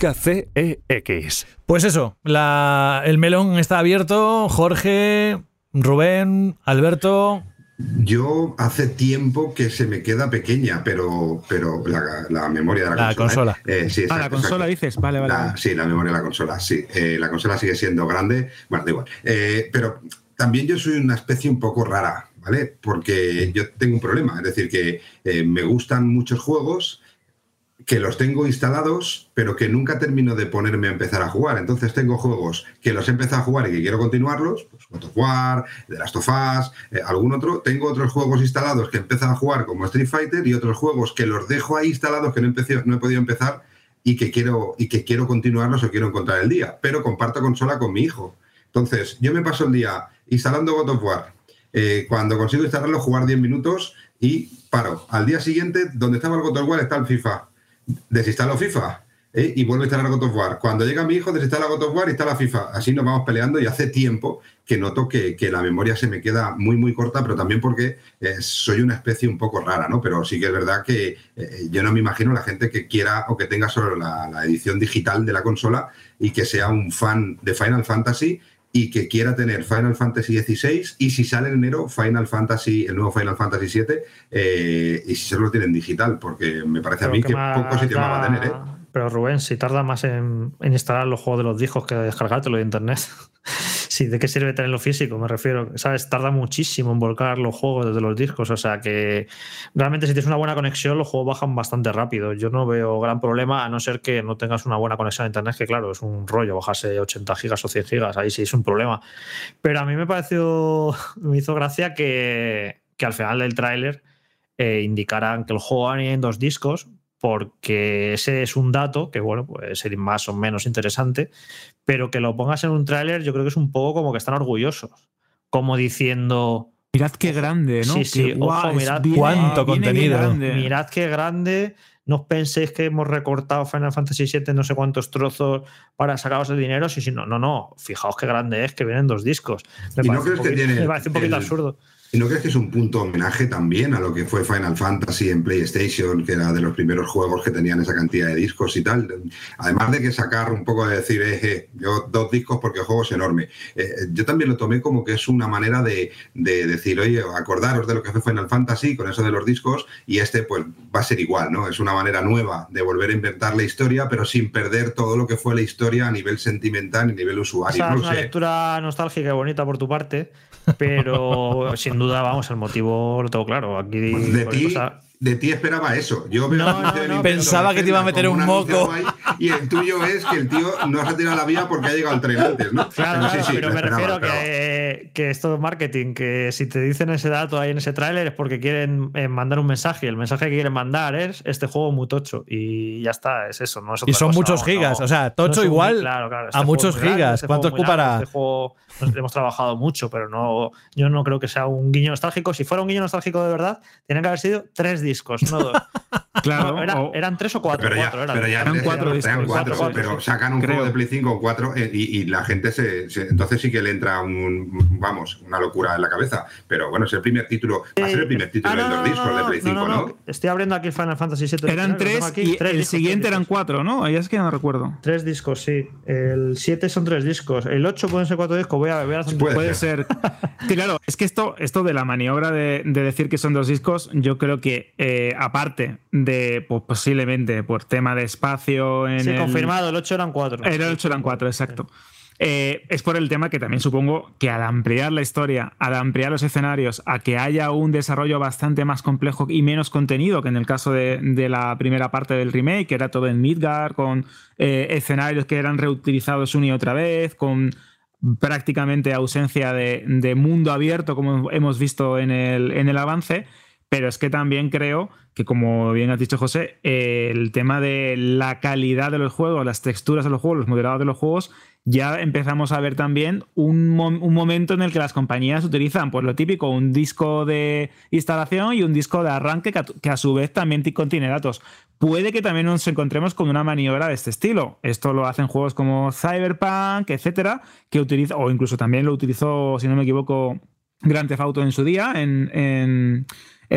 CEX. Pues eso, la, el melón está abierto. Jorge, Rubén, Alberto. Yo hace tiempo que se me queda pequeña, pero, pero la, memoria de la, la consola. ¿eh? sí, ah, la consola dices, vale, vale. sí, la memoria de la consola, sí. Eh, la consola sigue siendo grande, bueno, da igual. Eh, pero también yo soy una especie un poco rara, ¿vale? Porque yo tengo un problema, es decir, que me gustan muchos juegos, que los tengo instalados, pero que nunca termino de ponerme a empezar a jugar. Entonces tengo juegos que los he empezado a jugar y que quiero continuarlos, pues God of War, The Last of Us, eh, algún otro. Tengo otros juegos instalados que he a jugar como Street Fighter y otros juegos que los dejo ahí instalados que no, no he podido empezar y que, quiero, y que quiero continuarlos o quiero encontrar el día. Pero comparto consola con mi hijo. Entonces, yo me paso el día instalando God of War. Eh, cuando consigo instalarlo, jugar 10 minutos y paro. Al día siguiente, donde estaba el God of War, está el FIFA desinstalo FIFA ¿eh? y vuelvo a instalar God of War. Cuando llega mi hijo, desinstala God of War y instala FIFA. Así nos vamos peleando y hace tiempo que noto que, la memoria se me queda muy, muy corta, pero también porque eh, soy una especie un poco rara, ¿no? Pero sí que es verdad que eh, yo no me imagino la gente que quiera o que tenga solo la edición digital de la consola y que sea un fan de Final Fantasy y que quiera tener Final Fantasy XVI y si sale en enero Final Fantasy, el nuevo Final Fantasy VII eh, y si se lo tienen digital, porque me parece a mí que, poco sitio más va a tener. ¿eh? Pero Rubén, si tarda más en, instalar los juegos de los discos que descargártelo de internet. ¿De qué sirve tenerlo físico? Me refiero, ¿sabes? Tarda muchísimo en volcar los juegos desde los discos. O sea que realmente si tienes una buena conexión, los juegos bajan bastante rápido. Yo no veo gran problema, a no ser que no tengas una buena conexión a internet, que claro, es un rollo bajarse 80 gigas o 100 gigas, ahí sí es un problema. Pero a mí me pareció, me hizo gracia que, al final del tráiler eh, indicaran que el juego venía en dos discos, porque ese es un dato que, bueno, puede ser más o menos interesante, pero que lo pongas en un tráiler, yo creo que es un poco como que están orgullosos, como diciendo... Mirad qué grande, ¿no? Sí, sí, ojo, mirad cuánto contenido. Mirad qué grande. No os penséis que hemos recortado Final Fantasy VII no sé cuántos trozos para sacaros el dinero. Sí, sí, no, no, no. Fijaos qué grande es que vienen dos discos. Me, parece, no que tiene me parece un poquito absurdo. ¿Y no crees que es un punto homenaje también a lo que fue Final Fantasy en PlayStation, que era de los primeros juegos que tenían esa cantidad de discos y tal? Además de que sacar un poco de decir, eh, eh yo dos discos porque el juego es enorme. Eh, yo también lo tomé como que es una manera de, decir, oye, acordaros de lo que fue Final Fantasy con eso de los discos y este pues va a ser igual, ¿no? Es una manera nueva de volver a inventar la historia, pero sin perder todo lo que fue la historia a nivel sentimental y a nivel usuario. es una lectura nostálgica y bonita por tu parte, pero sin duda, vamos, el motivo lo tengo claro. Aquí de ti, de ti esperaba eso. Yo pensaba que te iba a meter un moco. y el tuyo es que el tío no se ha tirado la vía porque ha llegado el tren antes, ¿no? Claro, pero, me refiero que, que es todo marketing, que si te dicen ese dato ahí en ese tráiler es porque quieren eh, mandar un mensaje. Y el mensaje que quieren mandar es este juego muy tocho. Y ya está, es eso. No y son muchos gigas. o sea, tocho igual a este muchos gigas. Este ¿Cuánto ocupará? Este juego hemos trabajado mucho, pero no, yo no creo que sea un guiño nostálgico. Si fuera un guiño nostálgico de verdad, tienen que haber sido tres discos, no dos. Claro, eran tres o cuatro. Pero ya, cuatro, pero ya eran cuatro, discos, cuatro, pero sacan un juego de Play 5 o 4 eh, y, la gente se, Entonces sí que le entra un. Vamos, una locura en la cabeza. Pero bueno, es el primer título. Va a ser el primer eh, título ah, de los discos de Play 5, ¿no? Estoy abriendo aquí Final Fantasy VII. Eran tres y el siguiente eran cuatro, ¿no? Ahí es que no recuerdo. Tres discos, sí. El 7 son tres discos. El 8 pueden ser cuatro discos. Voy a, voy a hacer Puede, ser. claro, es que esto, esto de la maniobra de, decir que son dos discos, yo creo que eh, aparte de pues, posiblemente por tema de espacio. En sí, confirmado, el 8 eran 4. El 8 eran 4, exacto. Eh, es por el tema que también supongo que al ampliar la historia, al ampliar los escenarios, a que haya un desarrollo bastante más complejo y menos contenido que en el caso de, la primera parte del remake, que era todo en Midgar, con eh, escenarios que eran reutilizados una y otra vez, con prácticamente ausencia de, mundo abierto, como hemos visto en el, en el avance, pero es que también creo que, como bien has dicho José, el tema de la calidad de los juegos, las texturas de los juegos, los moderados de los juegos, ya empezamos a ver también un, momento en el que las compañías utilizan, pues lo típico, un disco de instalación y un disco de arranque que a, su vez también contiene datos. Puede que también nos encontremos con una maniobra de este estilo. Esto lo hacen juegos como Cyberpunk, etcétera, que utiliza, o incluso también lo utilizó, si no me equivoco, Grand Theft Auto en su día, en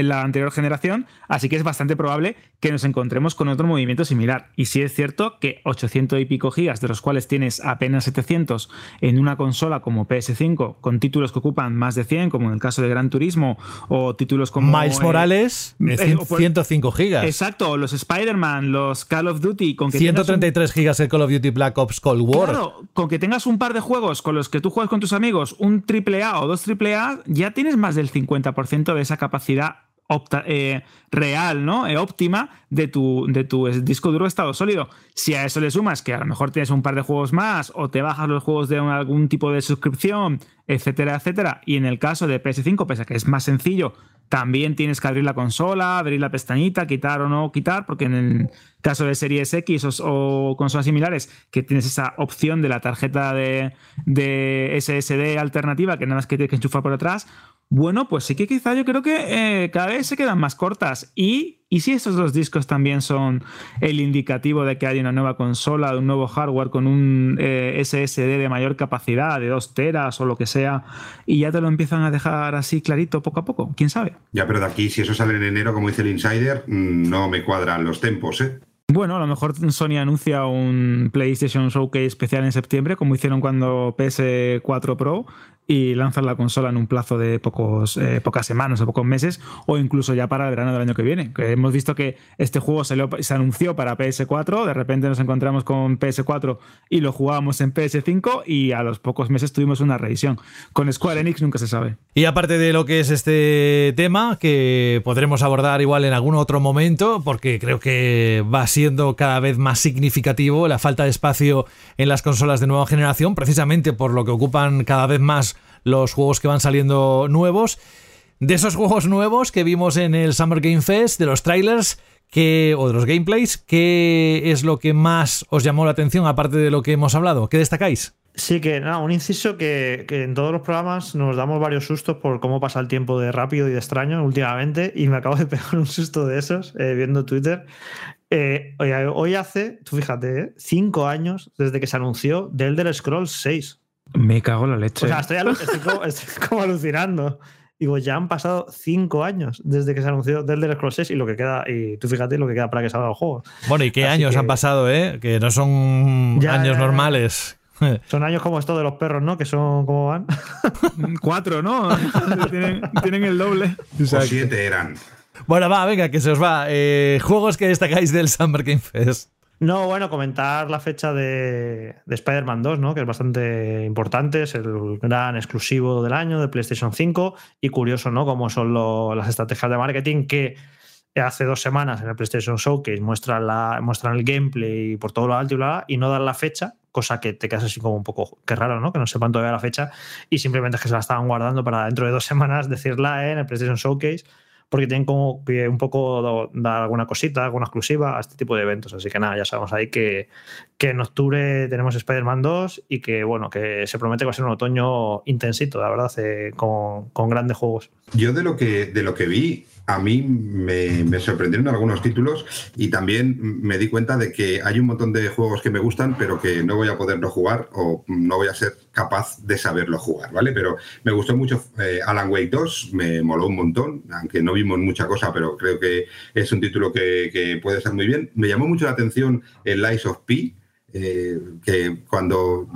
la anterior generación, así que es bastante probable que nos encontremos con otro movimiento similar. Y sí es cierto que 800 y pico gigas, de los cuales tienes apenas 700 en una consola como PS5, con títulos que ocupan más de 100, como en el caso de Gran Turismo, o títulos como... Miles Morales, 105 gigas. Exacto, los Spider-Man, los Call of Duty, con que 133 gigas el Call of Duty Black Ops Cold War. Claro, con que tengas un par de juegos con los que tú juegas con tus amigos, un AAA o dos AAA, ya tienes más del 50% de esa capacidad eh, real, ¿no? Eh, óptima de tu, de tu disco duro estado sólido. Si a eso le sumas que a lo mejor tienes un par de juegos más o te bajas los juegos de algún tipo de suscripción, etcétera, etcétera, y en el caso de PS5, pese a que es más sencillo, también tienes que abrir la consola, abrir la pestañita, quitar o no quitar, porque en el caso de Series X o, consolas similares, que tienes esa opción de la tarjeta de, de SSD alternativa que nada más que tienes que enchufar por atrás, bueno, pues sí que quizá yo creo que eh, cada vez se quedan más cortas. Y, y si estos dos discos también son el indicativo de que hay una nueva consola, de un nuevo hardware con un eh, SSD de mayor capacidad, de 2 teras o lo que sea, y ya te lo empiezan a dejar así clarito poco a poco, quién sabe. Ya, pero de aquí, si eso sale en enero, como dice el Insider, mm, no me cuadran los tempos, ¿eh? Bueno, a lo mejor Sony anuncia un PlayStation Showcase especial en septiembre, como hicieron cuando PS4 Pro, y lanzan la consola en un plazo de pocos, eh, pocas semanas o pocos meses, o incluso ya para el verano del año que viene. Que hemos visto que este juego se, se, anunció para PS4, de repente nos encontramos con PS4 y lo jugábamos en PS5 y a los pocos meses tuvimos una revisión. Con Square Enix nunca se sabe. Y aparte de lo que es este tema, que podremos abordar igual en algún otro momento, porque creo que va siendo cada vez más significativo la falta de espacio en las consolas de nueva generación, precisamente por lo que ocupan cada vez más los juegos que van saliendo nuevos. De esos juegos nuevos que vimos en el Summer Game Fest, de los trailers que, o de los gameplays, ¿qué es lo que más os llamó la atención aparte de lo que hemos hablado? ¿Qué destacáis? Sí, que nada, un inciso que, en todos los programas nos damos varios sustos por cómo pasa el tiempo de rápido y de extraño últimamente, y me acabo de pegar un susto de esos eh, viendo Twitter. Eh, hoy, hace, tú fíjate, eh, cinco años desde que se anunció The Elder Scrolls 6. Me cago en la leche. O sea, estoy, como, alucinando. Digo, ya han pasado cinco años desde que se anunció The Elder Scrolls 6 y lo que queda, y tú fíjate lo que queda para que salga el juego. Bueno, ¿y qué años han pasado, eh? Que no son años normales. Son años como esto de los perros, ¿no? Que son, ¿cómo van? Cuatro, ¿no? tienen, el doble. O siete eran. Bueno, va, venga, que se os va. Eh, juegos que destacáis del Summer Game Fest. No, bueno, comentar la fecha de, Spider-Man 2, ¿no? que es bastante importante, es el gran exclusivo del año de PlayStation 5 y curioso, ¿no? Como son las estrategias de marketing que hace dos semanas en el PlayStation Showcase muestran, la, muestran el gameplay por todo lo alto y bla, y no dan la fecha, cosa que te quedas así como un poco, qué raro, ¿no? Que no sepan todavía la fecha y simplemente es que se la estaban guardando para dentro de dos semanas decirla en el PlayStation Showcase porque tienen como que un poco dar alguna cosita, alguna exclusiva a este tipo de eventos. Así que nada, ya sabemos ahí que, que en octubre tenemos Spider-Man 2 y que bueno, que se promete que va a ser un otoño intensito, la verdad, eh, con, con, grandes juegos. Yo de lo que, de lo que vi, a mí me, sorprendieron algunos títulos y también me di cuenta de que hay un montón de juegos que me gustan, pero que no voy a poderlo jugar o no voy a ser capaz de saberlo jugar, ¿vale? Pero me gustó mucho eh, Alan Wake 2, me moló un montón, aunque no vimos mucha cosa, pero creo que es un título que, que puede ser muy bien. Me llamó mucho la atención el Lies of P, eh, que cuando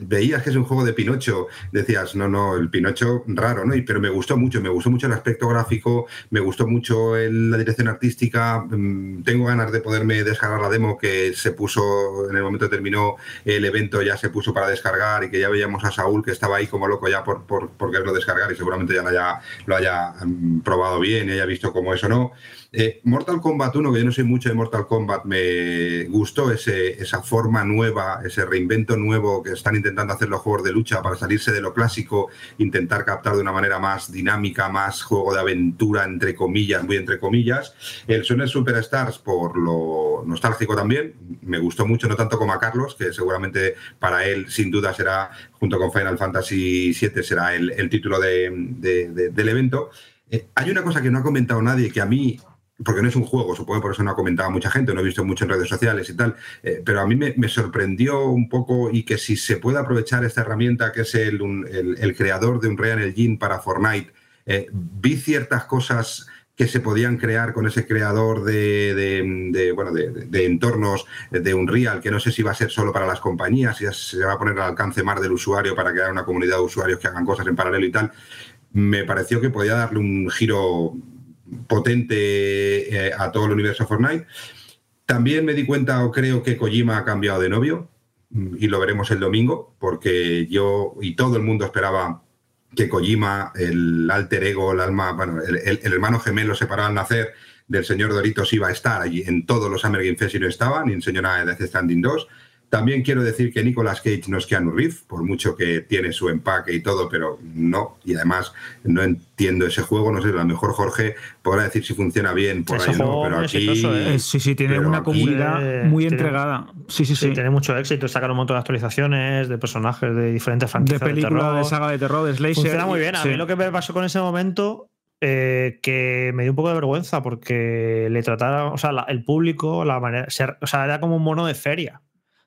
veías que es un juego de Pinocho, decías, no, no, el Pinocho raro, ¿no? Y, pero me gustó mucho, me gustó mucho el aspecto gráfico, me gustó mucho la dirección artística, mm, tengo ganas de poderme descargar la demo que se puso, en el momento que terminó el evento, ya se puso para descargar y que ya veíamos a Saúl que estaba ahí como loco ya por, por, por quererlo descargar y seguramente ya lo haya, lo haya mm, probado bien y haya visto cómo eso no. Mortal Kombat 1, que yo no sé mucho de Mortal Kombat, me gustó ese, esa forma nueva, ese reinvento nuevo que están intentando hacer los juegos de lucha para salirse de lo clásico, intentar captar de una manera más dinámica, más juego de aventura, entre comillas, muy entre comillas. El Sonic Superstars, por lo nostálgico también, me gustó mucho, no tanto como a Carlos, que seguramente para él sin duda será, junto con Final Fantasy VII, será el, título del evento. Eh, hay una cosa que no ha comentado nadie que a mí porque no es un juego, supongo por eso no ha comentado mucha gente, no he visto mucho en redes sociales y tal, eh, pero a mí me, sorprendió un poco y que si se puede aprovechar esta herramienta que es el, el, creador de un Real Engine para Fortnite, eh, vi ciertas cosas que se podían crear con ese creador de, bueno, de, entornos de Unreal, que no sé si va a ser solo para las compañías, si se va a poner al alcance más del usuario para crear una comunidad de usuarios que hagan cosas en paralelo y tal, me pareció que podía darle un giro potente eh, a todo el universo Fortnite. También me di cuenta o creo que Kojima ha cambiado de novio y lo veremos el domingo porque yo y todo el mundo esperaba que Kojima, el alter ego, el alma, bueno, el, hermano gemelo separado al nacer del señor Doritos iba a estar allí en todos los Summer Game Fest y no estaba, ni enseñó nada de Standing 2. También quiero decir que Nicolas Cage no es Keanu Reeves, por mucho que tiene su empaque y todo, pero no. Y además no entiendo ese juego, no sé, a lo mejor Jorge podrá decir si funciona bien por ahí no, pero aquí... ¿eh? Sí, sí, tiene una comunidad muy entregada. Sí, sí, sí, Tiene mucho éxito, sacar un montón de actualizaciones de personajes de diferentes franquicias. De películas, de, saga de terror, de slasher. Funciona muy bien. A mí lo que me pasó con ese momento eh, que me dio un poco de vergüenza porque le trataron, o sea, el público, la manera, o sea, era como un mono de feria.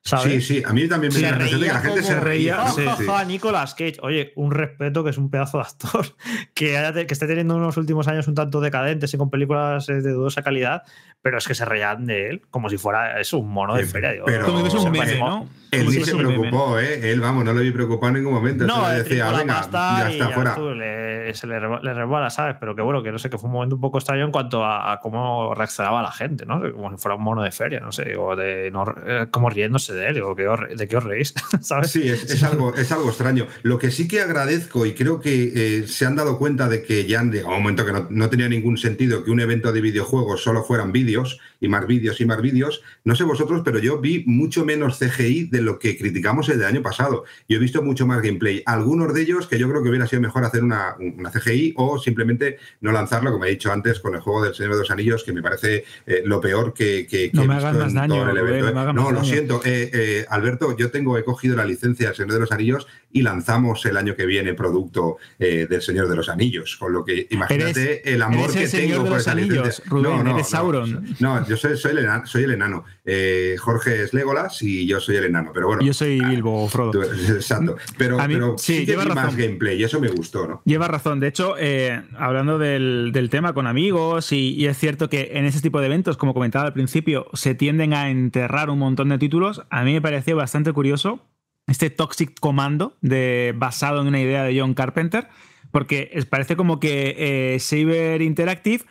Sí, sí, a mí también me da la que la gente se reía. Sí, sí. Nicolas Cage, oye, un respeto que es un pedazo de actor que, que esté teniendo unos últimos años un tanto decadentes y con películas de dudosa calidad, pero es que se reían de él como si fuera es un mono de feria. Digo, pero como es un meme, ¿no? Él sí se preocupó, ¿eh? Él, vamos, no lo vi preocupado en ningún momento. No, le decía, venga, ya está fuera. le, se le, le ¿sabes? Pero que bueno, que no sé, que fue un momento un poco extraño en cuanto a, cómo reaccionaba la gente, ¿no? Como si fuera un mono de feria, no sé, digo, de, no, eh, como riéndose de él, digo, ¿de qué os reís? ¿Sabes? Sí, es, algo, es algo extraño. Lo que sí que agradezco y creo que eh, se han dado cuenta de que ya han llegado un momento que no, no tenía ningún sentido que un evento de videojuegos solo fueran vídeos y más vídeos y más vídeos. No sé vosotros, pero yo vi mucho menos CGI de lo que criticamos el del año pasado. Yo he visto mucho más gameplay. Algunos de ellos que yo creo que hubiera sido mejor hacer una, una CGI o simplemente no lanzarlo, como he dicho antes, con el juego del Señor de los Anillos, que me parece eh, lo peor que, que, no he me visto en todo el evento. ¿eh? No, lo siento. Eh, Alberto, yo tengo, he cogido la licencia del Señor de los Anillos y lanzamos el año que viene producto del Señor de los Anillos. Con lo que imagínate el amor que tengo por esa licencia. no, no, Sauron. No yo soy, soy, el enano. Soy el enano. Eh, Jorge es Legolas y yo soy el enano. Pero bueno. Yo soy ah, Bilbo Frodo. exacto. Pero, sí, lleva más gameplay y eso me gustó, ¿no? Lleva razón. De hecho, eh, hablando del, tema con amigos, y, es cierto que en ese tipo de eventos, como comentaba al principio, se tienden a enterrar un montón de títulos. A mí me pareció bastante curioso este Toxic Commando de, basado en una idea de John Carpenter, porque parece como que eh, Saber Interactive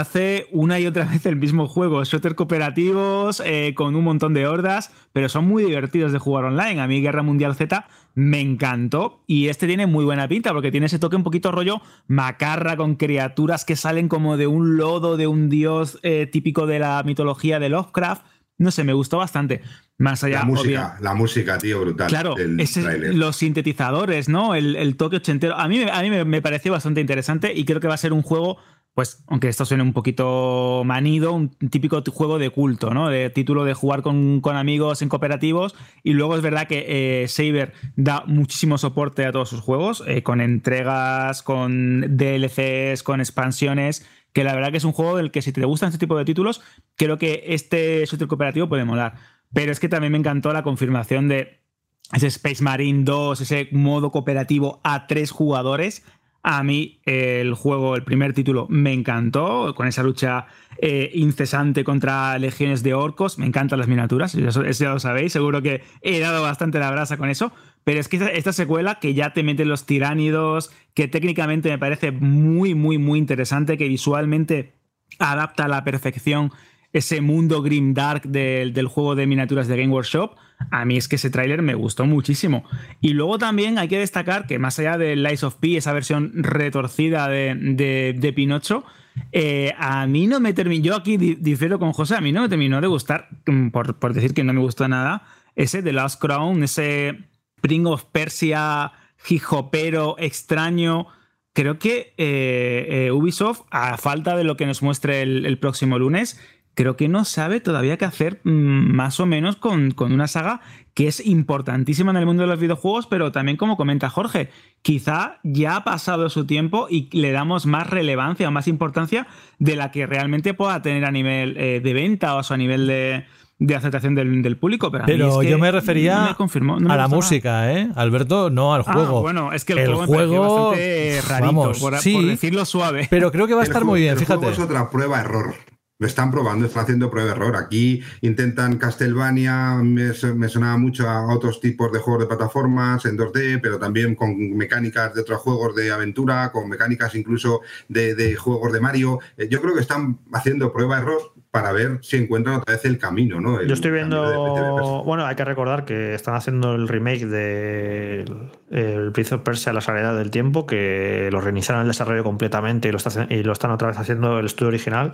hace una y otra vez el mismo juego, shooter cooperativos eh, con un montón de hordas, pero son muy divertidos de jugar online. A mí Guerra Mundial Z me encantó y este tiene muy buena pinta porque tiene ese toque un poquito rollo macarra con criaturas que salen como de un lodo de un dios eh, típico de la mitología de Lovecraft. No sé, me gustó bastante. Más allá. La música, la música, tío, brutal. Claro, los sintetizadores, ¿no? El, toque ochentero. A mí, a mí me, me pareció bastante interesante y creo que va a ser un juego pues, aunque esto suene un poquito manido, un típico juego de culto, ¿no? De título de jugar con, amigos en cooperativos. Y luego es verdad que eh, Saber da muchísimo soporte a todos sus juegos, eh, con entregas, con DLCs, con expansiones. Que la verdad que es un juego del que si te gustan este tipo de títulos, creo que este shooter cooperativo puede molar. Pero es que también me encantó la confirmación de ese Space Marine 2, ese modo cooperativo a tres jugadores a mí el juego, el primer título, me encantó, con esa lucha eh, incesante contra legiones de orcos. Me encantan las miniaturas, eso, ya lo sabéis, seguro que he dado bastante la brasa con eso. Pero es que esta, secuela que ya te mete los tiránidos, que técnicamente me parece muy, muy, muy interesante, que visualmente adapta a la perfección ese mundo grim dark del, juego de miniaturas de Game Workshop, a mí es que ese tráiler me gustó muchísimo. Y luego también hay que destacar que más allá de Lies of P, esa versión retorcida de, Pinocho, eh, a mí no me terminó, yo aquí difiero con José, a mí no me terminó de gustar, mm, por, decir que no me gustó nada, ese The Last Crown, ese Pring of Persia hijopero extraño. Creo que eh, eh, Ubisoft, a falta de lo que nos muestre el, próximo lunes, creo que no sabe todavía qué hacer mm, más o menos con, con, una saga que es importantísima en el mundo de los videojuegos, pero también como comenta Jorge, quizá ya ha pasado su tiempo y le damos más relevancia o más importancia de la que realmente pueda tener a nivel eh, de venta o a nivel de, de aceptación del, público. Pero, yo me refería a la música, ¿eh? Alberto, no al ah, juego. bueno, es que el, juego, bastante rarito, por, decirlo suave. Pero creo que va a estar muy bien, fíjate. es otra prueba error. Lo están probando, están haciendo prueba de error. Aquí intentan Castlevania, me, sonaba mucho a otros tipos de juegos de plataformas en 2D, pero también con mecánicas de otros juegos de aventura, con mecánicas incluso de, de juegos de Mario. Eh, yo creo que están haciendo prueba de error para ver si encuentran otra vez el camino, ¿no? Yo estoy viendo. bueno, hay que recordar que están haciendo el remake de El Príncipe Persia, La Salida del Tiempo, que lo reiniciaron el desarrollo completamente y lo, y lo están otra vez haciendo el estudio original.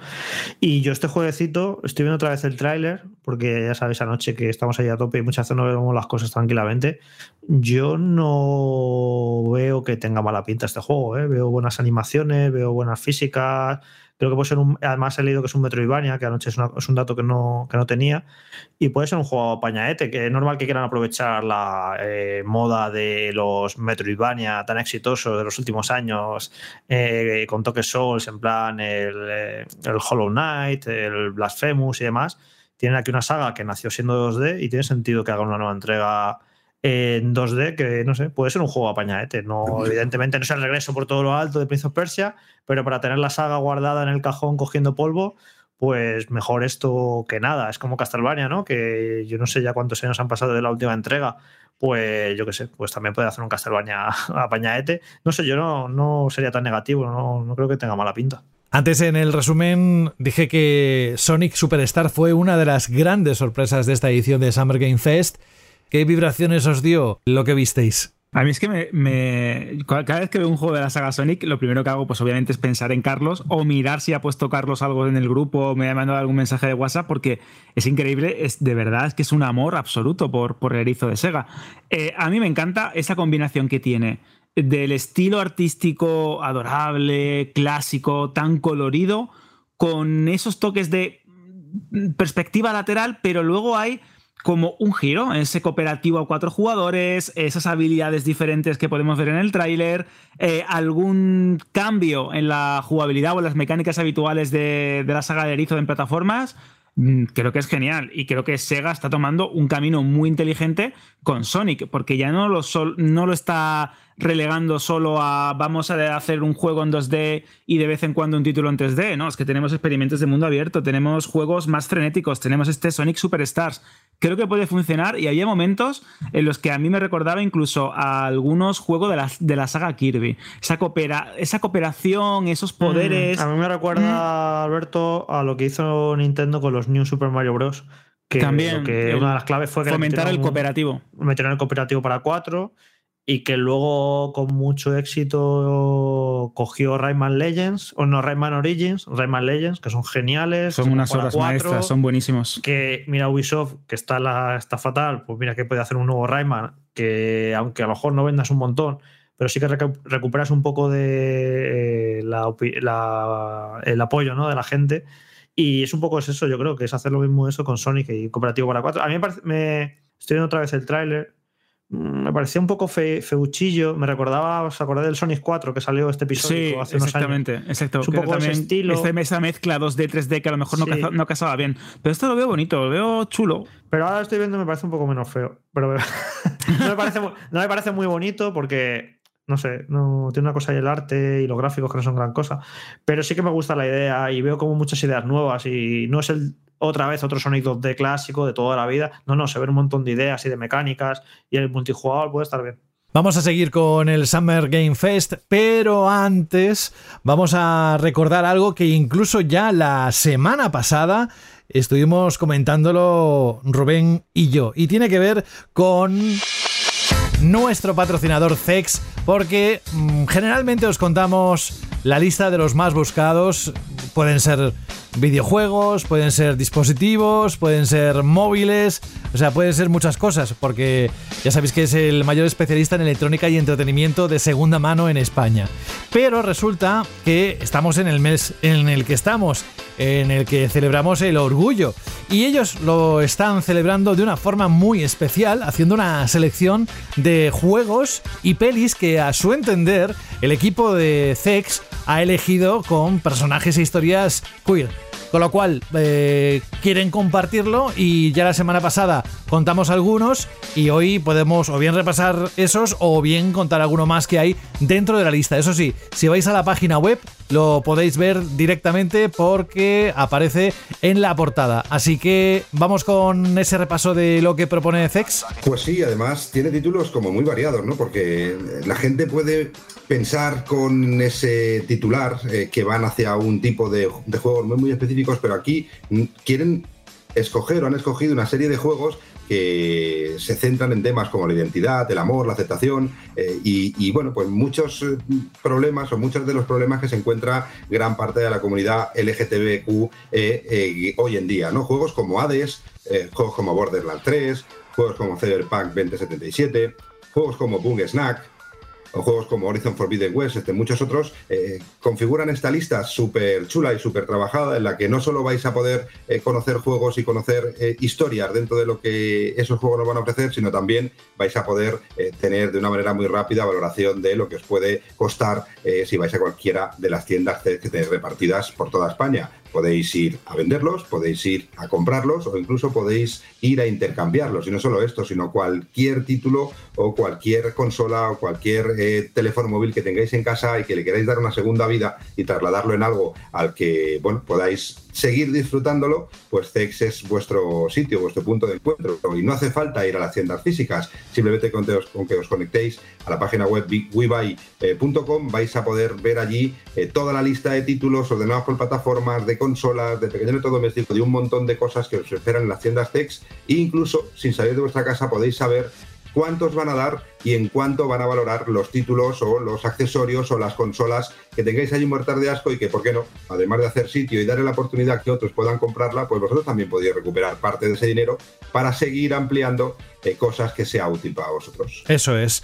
Y yo este jueguecito, estoy viendo otra vez el tráiler, porque ya sabéis anoche que estamos ahí a tope y muchas veces no vemos las cosas tranquilamente. Yo no veo que tenga mala pinta este juego, ¿eh? Veo buenas animaciones, veo buenas físicas Creo que puede ser un. Además, he leído que es un Metroidvania, que anoche es, un dato que no, que no tenía. Y puede ser un juego pañaete, que es normal que quieran aprovechar la eh, moda de los Metroidvania tan exitosos de los últimos años, eh, con toques Souls, en plan el, eh, el, Hollow Knight, el Blasphemous y demás. Tienen aquí una saga que nació siendo 2D y tiene sentido que hagan una nueva entrega en 2D que, no sé, puede ser un juego apañadete. No, evidentemente no es el regreso por todo lo alto de Prince of Persia, pero para tener la saga guardada en el cajón cogiendo polvo, pues mejor esto que nada. Es como Castlevania, ¿no? Que yo no sé ya cuántos años han pasado de la última entrega. Pues yo qué sé, pues también puede hacer un Castlevania apañadete. No sé, yo no, no sería tan negativo, no, no creo que tenga mala pinta. Antes en el resumen dije que Sonic Superstar fue una de las grandes sorpresas de esta edición de Summer Game Fest ¿Qué vibraciones os dio lo que visteis? A mí es que me, cada vez que veo un juego de la saga Sonic, lo primero que hago, pues obviamente es pensar en Carlos o mirar si ha puesto Carlos algo en el grupo o me ha mandado algún mensaje de WhatsApp, porque es increíble, es de verdad, es que es un amor absoluto por, por el erizo de Sega. Eh, a mí me encanta esa combinación que tiene del estilo artístico adorable, clásico, tan colorido, con esos toques de perspectiva lateral, pero luego hay como un giro, ese cooperativo a cuatro jugadores, esas habilidades diferentes que podemos ver en el tráiler, eh, algún cambio en la jugabilidad o en las mecánicas habituales de, de la saga de Erizo en plataformas, mm, creo que es genial. Y creo que Sega está tomando un camino muy inteligente con Sonic, porque ya no lo, no lo está relegando solo a vamos a hacer un juego en 2D y de vez en cuando un título en 3D, ¿no? Es que tenemos experimentos de mundo abierto, tenemos juegos más frenéticos, tenemos este Sonic Superstars. Creo que puede funcionar y había momentos en los que a mí me recordaba incluso a algunos juegos de la, de la saga Kirby. Esa, coopera, esa cooperación, esos poderes. a mí me recuerda, Alberto, a lo que hizo Nintendo con los New Super Mario Bros. Que También. Que una de las claves fue fomentar el cooperativo. Metieron el cooperativo para cuatro y que luego con mucho éxito cogió Rayman Legends, o no Rayman Origins, Rayman Legends, que son geniales. Son unas obras maestras, son buenísimos. Que mira Ubisoft, que está, la, está fatal, pues mira que puede hacer un nuevo Rayman, que aunque a lo mejor no vendas un montón, pero sí que recuperas un poco de eh, el apoyo ¿no? de la gente. Y es un poco eso, yo creo, que es hacer lo mismo eso con Sonic y Cooperativo para 4. A mí me, parece, me estoy viendo otra vez el tráiler me parecía un poco feuchillo. Me recordaba, ¿os acordáis del Sonic 4 que salió este episodio hace unos años? Exacto, es un poco ese estilo. Esa mezcla 2D, 3D que a lo mejor no, casaba bien. Pero esto lo veo bonito, lo veo chulo. Pero ahora estoy viendo me parece un poco menos feo. Pero no, me parece, no me parece muy bonito porque no sé, no tiene una cosa y el arte y los gráficos que no son gran cosa, pero sí que me gusta la idea y veo como muchas ideas nuevas y no es el otra vez otro Sonic 2D clásico de toda la vida. No, no, se ven un montón de ideas y de mecánicas y el multijugador puede estar bien. Vamos a seguir con el Summer Game Fest, pero antes vamos a recordar algo que incluso ya la semana pasada estuvimos comentándolo Rubén y yo, y tiene que ver con nuestro patrocinador CEX, porque mm, generalmente os contamos la lista de los más buscados pueden ser videojuegos, pueden ser dispositivos, pueden ser móviles, o sea, pueden ser muchas cosas, porque ya sabéis que es el mayor especialista en electrónica y entretenimiento de segunda mano en España. Pero resulta que estamos en el mes en el que estamos, en el que celebramos el orgullo, y ellos lo están celebrando de una forma muy especial, haciendo una selección de juegos y pelis que a su entender el equipo de Zex ha elegido con personajes e historias queer. Con lo cual, eh, quieren compartirlo y ya la semana pasada contamos algunos y hoy podemos o bien repasar esos o bien contar alguno más que hay dentro de la lista. Eso sí, si vais a la página web lo podéis ver directamente porque aparece en la portada. Así que vamos con ese repaso de lo que propone Zex. Pues sí, además tiene títulos como muy variados, ¿no? Porque la gente puede pensar con ese titular eh, que van hacia un tipo de, juegos muy, muy específicos, pero aquí quieren escoger o han escogido una serie de juegos que se centran en temas como la identidad, el amor, la aceptación eh, y, bueno, pues muchos eh, problemas o muchos de los problemas que se encuentra gran parte de la comunidad LGTBQ eh, hoy en día, ¿no? Juegos como Hades, juegos como Borderlands 3, juegos como Cyberpunk 2077, juegos como Boom Snack, juegos como Horizon Forbidden West, este, muchos otros, eh, configuran esta lista súper chula y súper trabajada en la que no solo vais a poder eh, conocer juegos y conocer eh, historias dentro de lo que esos juegos nos van a ofrecer, sino también vais a poder eh, tener de una manera muy rápida valoración de lo que os puede costar si vais a cualquiera de las tiendas que tenéis repartidas por toda España. Podéis ir a venderlos, podéis ir a comprarlos o incluso podéis ir a intercambiarlos. Y no solo esto, sino cualquier título o cualquier consola o cualquier eh, teléfono móvil que tengáis en casa y que le queráis dar una segunda vida y trasladarlo en algo al que bueno, podáis seguir disfrutándolo, pues CEX es vuestro sitio, vuestro punto de encuentro. Y no hace falta ir a las tiendas físicas, simplemente con que os, con que os conectéis a la página web webuy.com vais a poder ver allí eh, toda la lista de títulos ordenados por plataformas, de consolas, de pequeño electrodoméstico, de un montón de cosas que os esperan en las tiendas CEX. E incluso, sin salir de vuestra casa, podéis saber cuántos van a dar y en cuánto van a valorar los títulos o los accesorios o las consolas que tengáis allí muertas de asco y que, ¿por qué no? Además de hacer sitio y darle la oportunidad que otros puedan comprarla, pues vosotros también podéis recuperar parte de ese dinero para seguir ampliando eh, cosas que sea útil para vosotros. Eso es.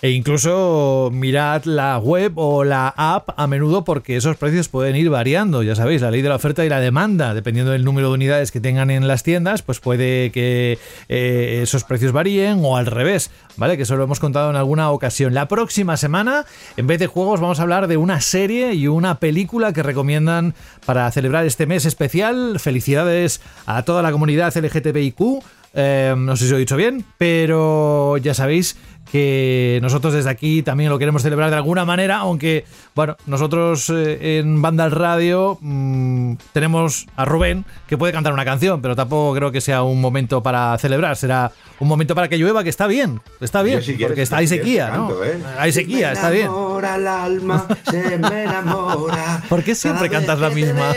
E incluso mirad la web o la app a menudo porque esos precios pueden ir variando. Ya sabéis, la ley de la oferta y la demanda, dependiendo del número de unidades que tengan en las tiendas, pues puede que eh, esos precios varíen o al revés, ¿vale? Que eso lo hemos contado en alguna ocasión. La próxima semana, en vez de juegos, vamos a hablar de una serie y una película que recomiendan para celebrar este mes especial. Felicidades a toda la comunidad LGTBIQ. Eh, no sé si lo he dicho bien, pero ya sabéis que nosotros desde aquí también lo queremos celebrar de alguna manera, aunque, bueno, nosotros eh, en Banda al Radio mmm, tenemos a Rubén que puede cantar una canción, pero tampoco creo que sea un momento para celebrar, será un momento para que llueva, que está bien, está bien, si porque está, hay sequía, ¿no? canto, ¿eh? Hay sequía, está bien. el alma, se me enamora. ¿Por qué siempre cantas la misma?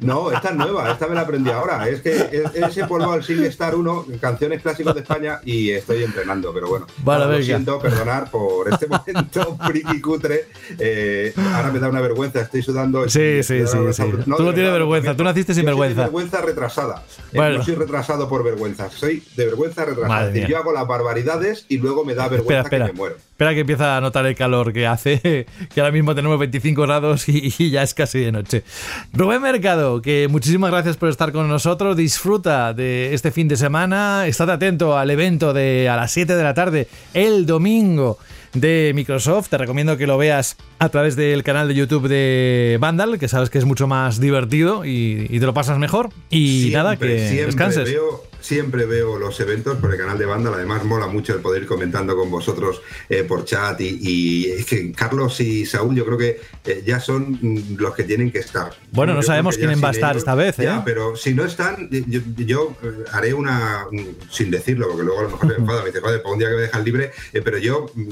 No, esta es nueva, esta me la aprendí ahora. Es que ese polvo al SingStar 1, canciones clásicas de España, y estoy entrenando, pero bueno. Vale, lo venga. siento, perdonar por este momento friki cutre. Eh, ahora me da una vergüenza, estoy sudando. Sí, sí, sí, sí. No, tú no tienes vergüenza, tú naciste sin yo soy de vergüenza. vergüenza retrasada. Eh, Bueno. No soy retrasado por vergüenza, soy de vergüenza retrasada. Es decir, yo hago las barbaridades y luego me da Espera, vergüenza espera. que me muero. Espera que empieza a notar el calor que hace, que ahora mismo tenemos 25 grados y, y ya es casi de noche. Rubén Mercado, que muchísimas gracias por estar con nosotros. Disfruta de este fin de semana. Estate atento al evento de a las 7 de la tarde el domingo de Microsoft. Te recomiendo que lo veas a través del canal de YouTube de Vandal, que sabes que es mucho más divertido y, y te lo pasas mejor. Y nada, que siempre descanses. Veo, siempre veo los eventos por el canal de Vandal. Además, mola mucho el poder ir comentando con vosotros eh, por chat. Y, y es que Carlos y Saúl, yo creo que eh, ya son mm, los que tienen que estar. Bueno, no sabemos quién va a estar esta vez, ¿eh? Ya, pero si no están, yo, yo, eh, haré una. mm, Sin decirlo, porque luego a lo mejor me enfada, me dice, joder, para un día que me dejan libre. eh, pero yo mm,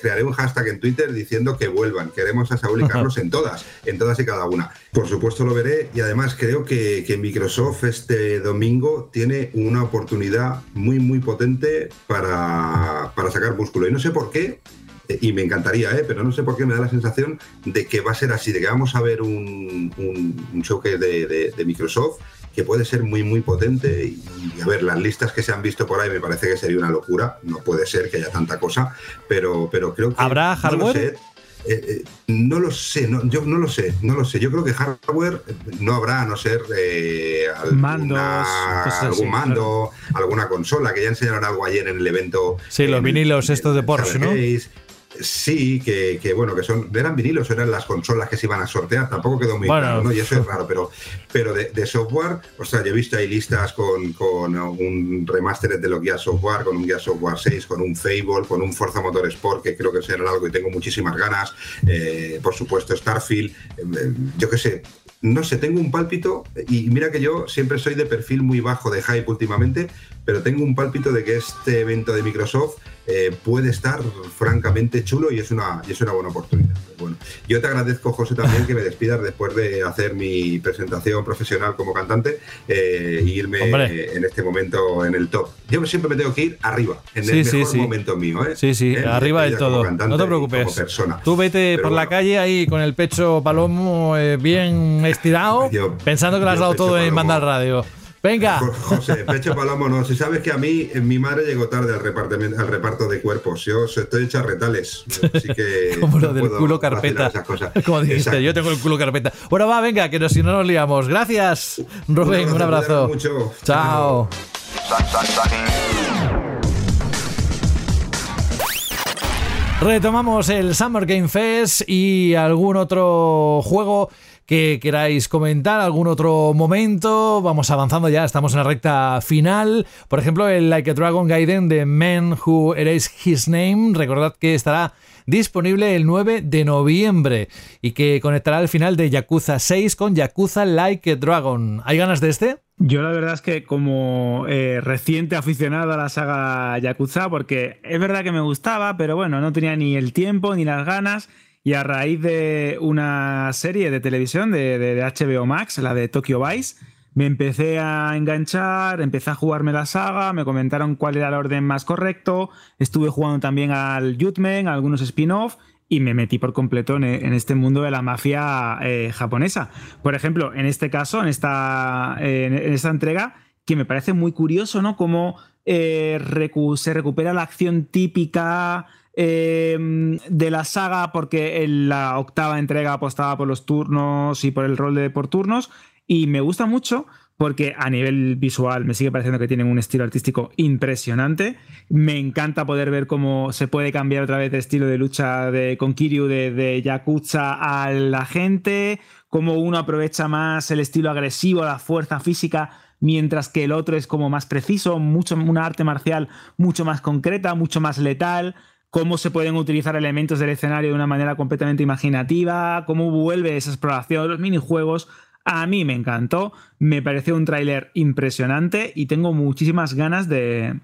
crearé un hashtag en Twitter diciendo que vuelvan. Queremos a Saúl y Carlos en todas, en todas y cada una. Por supuesto lo veré y además creo que, que Microsoft este domingo tiene una oportunidad muy, muy potente para, para sacar músculo. Y no sé por qué, y me encantaría, ¿eh? pero no sé por qué me da la sensación de que va a ser así, de que vamos a ver un, un, un showcase de, de, Microsoft que puede ser muy, muy potente. Y, a ver, las listas que se han visto por ahí me parece que sería una locura. No puede ser que haya tanta cosa, pero, pero creo que. ¿Habrá hardware? Eh, eh, no lo sé, no, yo no lo sé, no lo sé. Yo creo que hardware no habrá, a no ser eh, alguna, pues algún mando, alguna consola, que ya enseñaron algo ayer en el evento. Sí, los vinilos estos de Porsche, ¿no? Sí, que, bueno, que son, eran vinilos, eran las consolas que se iban a sortear, tampoco quedó muy claro, ¿no? Y eso es raro, pero, pero de, software, o sea, yo he visto ahí listas con, con un remaster de los guías software, con un guía software 6, con un Fable, con un Forza Motorsport, que creo que será algo y tengo muchísimas ganas, eh, por supuesto Starfield, eh, yo qué sé, no sé, tengo un pálpito y mira que yo siempre soy de perfil muy bajo de hype últimamente, pero tengo un pálpito de que este evento de Microsoft eh, puede estar francamente chulo y es una, y es una buena oportunidad. Yo te agradezco, José, también que me despidas después de hacer mi presentación profesional como cantante e irme en este momento en el top. Yo siempre me tengo que ir arriba, en el mejor momento mío. ¿eh? Sí, sí, arriba del todo. No te preocupes. Tú vete por la calle ahí con el pecho palomo bien estirado, pensando que lo has dado todo en Mandal Radio. Venga. José, Pecho Palomo, no. Si sabes que a mí, mi madre llegó tarde al, al reparto de cuerpos. Yo estoy hecho a retales. Así que. Como lo del culo carpeta. Como dijiste, yo tengo el culo carpeta. Bueno, va, venga, que si no nos liamos. Gracias, Rubén. Un abrazo. Mucho. Chao. Retomamos el Summer Game Fest y algún otro juego que queráis comentar, algún otro momento. Vamos avanzando ya, estamos en la recta final. Por ejemplo, el Like a Dragon Gaiden de Men Who Erase His Name. Recordad que estará disponible el 9 de noviembre y que conectará el final de Yakuza 6 con Yakuza Like a Dragon. ¿Hay ganas de este? Yo la verdad es que como eh, reciente aficionado a la saga Yakuza, porque es verdad que me gustaba, pero bueno, no tenía ni el tiempo ni las ganas. Y a raíz de una serie de televisión de, HBO Max, la de Tokyo Vice, me empecé a enganchar, empecé a jugarme la saga, me comentaron cuál era el orden más correcto, estuve jugando también al Jutmen, algunos spin-off y me metí por completo en, este mundo de la mafia eh, japonesa. Por ejemplo, en este caso, en esta, en esta entrega, que me parece muy curioso, ¿no? Cómo eh, se recupera la acción típica Em, de la saga porque en la octava entrega apostaba por los turnos y por el rol de por turnos y me gusta mucho porque a nivel visual me sigue pareciendo que tienen un estilo artístico impresionante. Me encanta poder ver cómo se puede cambiar otra vez de estilo de lucha de, con Kiryu de, de Yakuza a la gente, cómo uno aprovecha más el estilo agresivo, la fuerza física, mientras que el otro es como más preciso, mucho, una arte marcial mucho más concreta, mucho más letal cómo se pueden utilizar elementos del escenario de una manera completamente imaginativa, cómo vuelve esa exploración, los minijuegos. A mí me encantó, me pareció un tráiler impresionante y tengo muchísimas ganas de,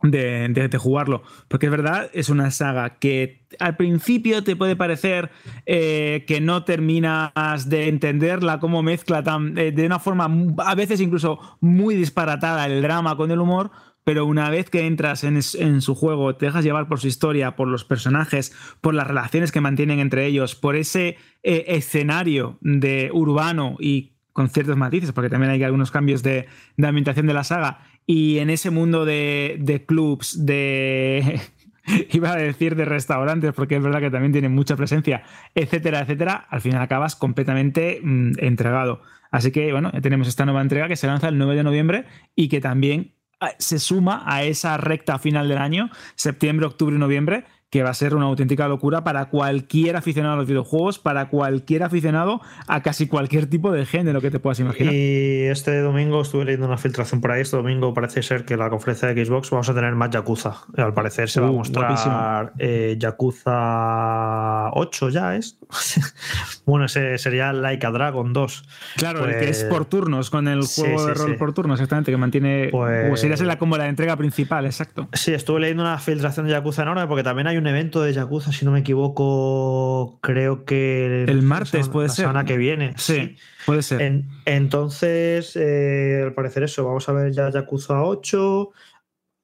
de, jugarlo. Porque es verdad, es una saga que al principio te puede parecer eh, que no terminas de entenderla, cómo mezcla tan, eh, de una forma a veces incluso muy disparatada el drama con el humor pero una vez que entras en, su juego, te dejas llevar por su historia, por los personajes, por las relaciones que mantienen entre ellos, por ese eh, escenario de urbano y con ciertos matices, porque también hay algunos cambios de, ambientación de la saga, y en ese mundo de, de clubs, de... iba a decir de restaurantes, porque es verdad que también tienen mucha presencia, etcétera, etcétera, al final acabas completamente mm, entregado. Así que, bueno, ya tenemos esta nueva entrega que se lanza el 9 de noviembre y que también se suma a esa recta final del año, septiembre, octubre y noviembre, que va a ser una auténtica locura para cualquier aficionado a los videojuegos, para cualquier aficionado a casi cualquier tipo de género que te puedas imaginar. Y este domingo estuve leyendo una filtración por ahí. Este domingo parece ser que la conferencia de Xbox vamos a tener más Yakuza. Al parecer se va a uh, mostrar eh, Yakuza 8 ya es. bueno, ese sería Like a Dragon 2. Claro, el que es pues por turnos, con el juego de rol por turnos, exactamente, que mantiene. Pues, sería la, como la entrega principal, exacto. Sí, estuve leyendo una filtración de Yakuza enorme porque también hay un evento de Yakuza, si no me equivoco, creo que el martes puede ser. La semana que viene. Sí, puede ser. entonces, eh, al parecer eso, vamos a ver ya Yakuza 8.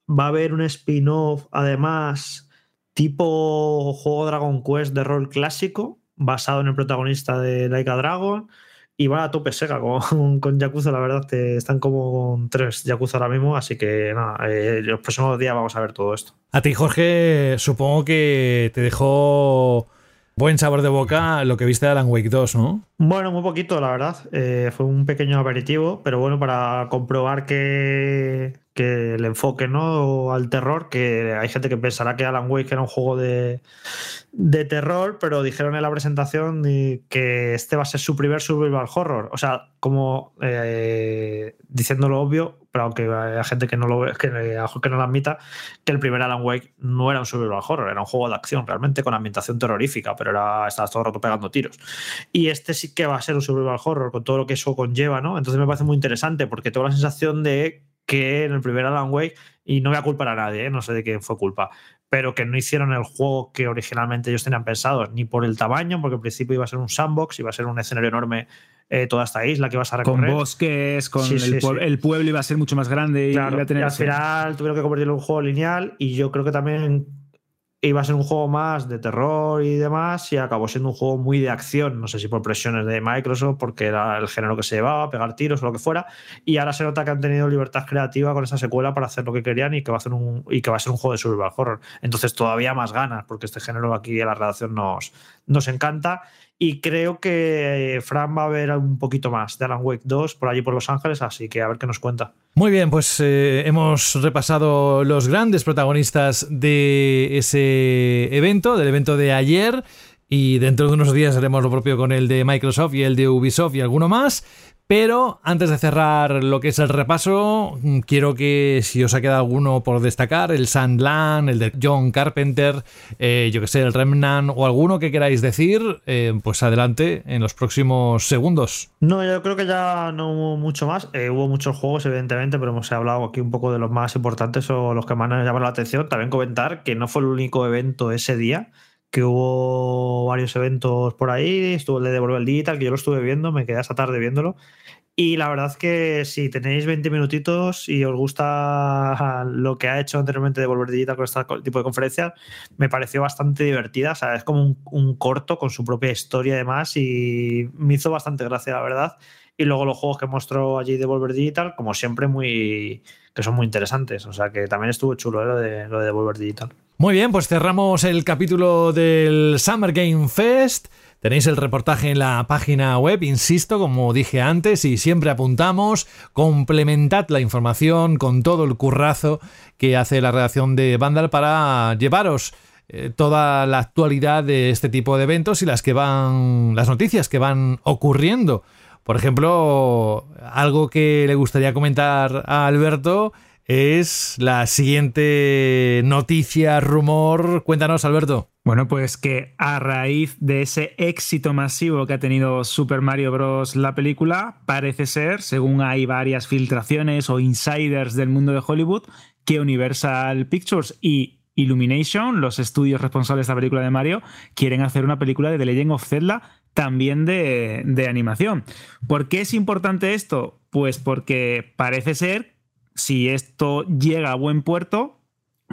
Va a haber un spin-off, además, tipo juego Dragon Quest de rol clásico, basado en el protagonista de Laika Dragon. Y va a tope seca con, con Yakuza, la verdad, que están como con tres Yakuza ahora mismo, así que nada, eh, los próximos días vamos a ver todo esto. A ti, Jorge, supongo que te dejó buen sabor de boca lo que viste de Alan Wake 2, ¿no? Bueno, muy poquito, la verdad. Eh, fue un pequeño aperitivo, pero bueno, para comprobar que, que el enfoque ¿no? al terror, que hay gente que pensará que Alan Wake era un juego de, de terror, pero dijeron en la presentación que este va a ser su primer survival horror. O sea, como eh, diciendo lo obvio, pero aunque hay gente que no lo que, que no lo admita, que el primer Alan Wake no era un survival horror, era un juego de acción, realmente con ambientación terrorífica, pero era, estabas todo el rato pegando tiros. Y este sí que va a ser un survival horror, con todo lo que eso conlleva, ¿no? Entonces me parece muy interesante, porque tengo la sensación de que en el primer Alan Wake, y no voy a culpar a nadie, ¿eh? no sé de quién fue culpa, pero que no hicieron el juego que originalmente ellos tenían pensado, ni por el tamaño, porque al principio iba a ser un sandbox, iba a ser un escenario enorme eh, toda esta isla que vas a recorrer. Con bosques, con el, el, pueblo iba a ser mucho más grande. y, a tener y al final tuvieron que convertirlo en un juego lineal y yo creo que también iba a ser un juego más de terror y demás, y acabó siendo un juego muy de acción. No sé si por presiones de Microsoft, porque era el género que se llevaba, pegar tiros o lo que fuera. Y ahora se nota que han tenido libertad creativa con esa secuela para hacer lo que querían y que va a ser un, y que va a ser un juego de survival horror. Entonces, todavía más ganas, porque este género aquí en la redacción nos, nos encanta. Y creo que Fran va a ver un poquito más de Alan Wake 2 por allí por Los Ángeles, así que a ver qué nos cuenta. Muy bien, pues eh, hemos repasado los grandes protagonistas de ese evento, del evento de ayer. Y dentro de unos días haremos lo propio con el de Microsoft y el de Ubisoft y alguno más. Pero antes de cerrar lo que es el repaso, mm, quiero que si os ha quedado alguno por destacar, el Sandland, el de John Carpenter, eh, yo que sé, el Remnant o alguno que queráis decir, eh, pues adelante en los próximos segundos. No, yo creo que ya no hubo mucho más. Eh, hubo muchos juegos, evidentemente, pero hemos hablado aquí un poco de los más importantes o los que más nos llamaron la atención. También comentar que no fue el único evento ese día que hubo varios eventos por ahí, estuvo el de Devolver Digital, que yo lo estuve viendo, me quedé esa tarde viéndolo. Y la verdad es que si tenéis 20 minutitos y os gusta lo que ha hecho anteriormente Devolver Digital con este tipo de conferencias, me pareció bastante divertida. O sea, es como un, corto con su propia historia y demás y me hizo bastante gracia, la verdad. Y luego los juegos que mostró allí Devolver Digital, como siempre, muy que son muy interesantes. O sea que también estuvo chulo ¿eh? lo, de, lo de Devolver Digital. Muy bien, pues cerramos el capítulo del Summer Game Fest. Tenéis el reportaje en la página web, insisto, como dije antes, y siempre apuntamos, complementad la información con todo el currazo que hace la redacción de Vandal para llevaros eh, toda la actualidad de este tipo de eventos y las que van las noticias que van ocurriendo. Por ejemplo, algo que le gustaría comentar a Alberto es la siguiente noticia, rumor. Cuéntanos, Alberto. Bueno, pues que a raíz de ese éxito masivo que ha tenido Super Mario Bros. la película, parece ser, según hay varias filtraciones o insiders del mundo de Hollywood, que Universal Pictures y Illumination, los estudios responsables de la película de Mario, quieren hacer una película de The Legend of Zelda también de, de animación. ¿Por qué es importante esto? Pues porque parece ser si esto llega a buen puerto,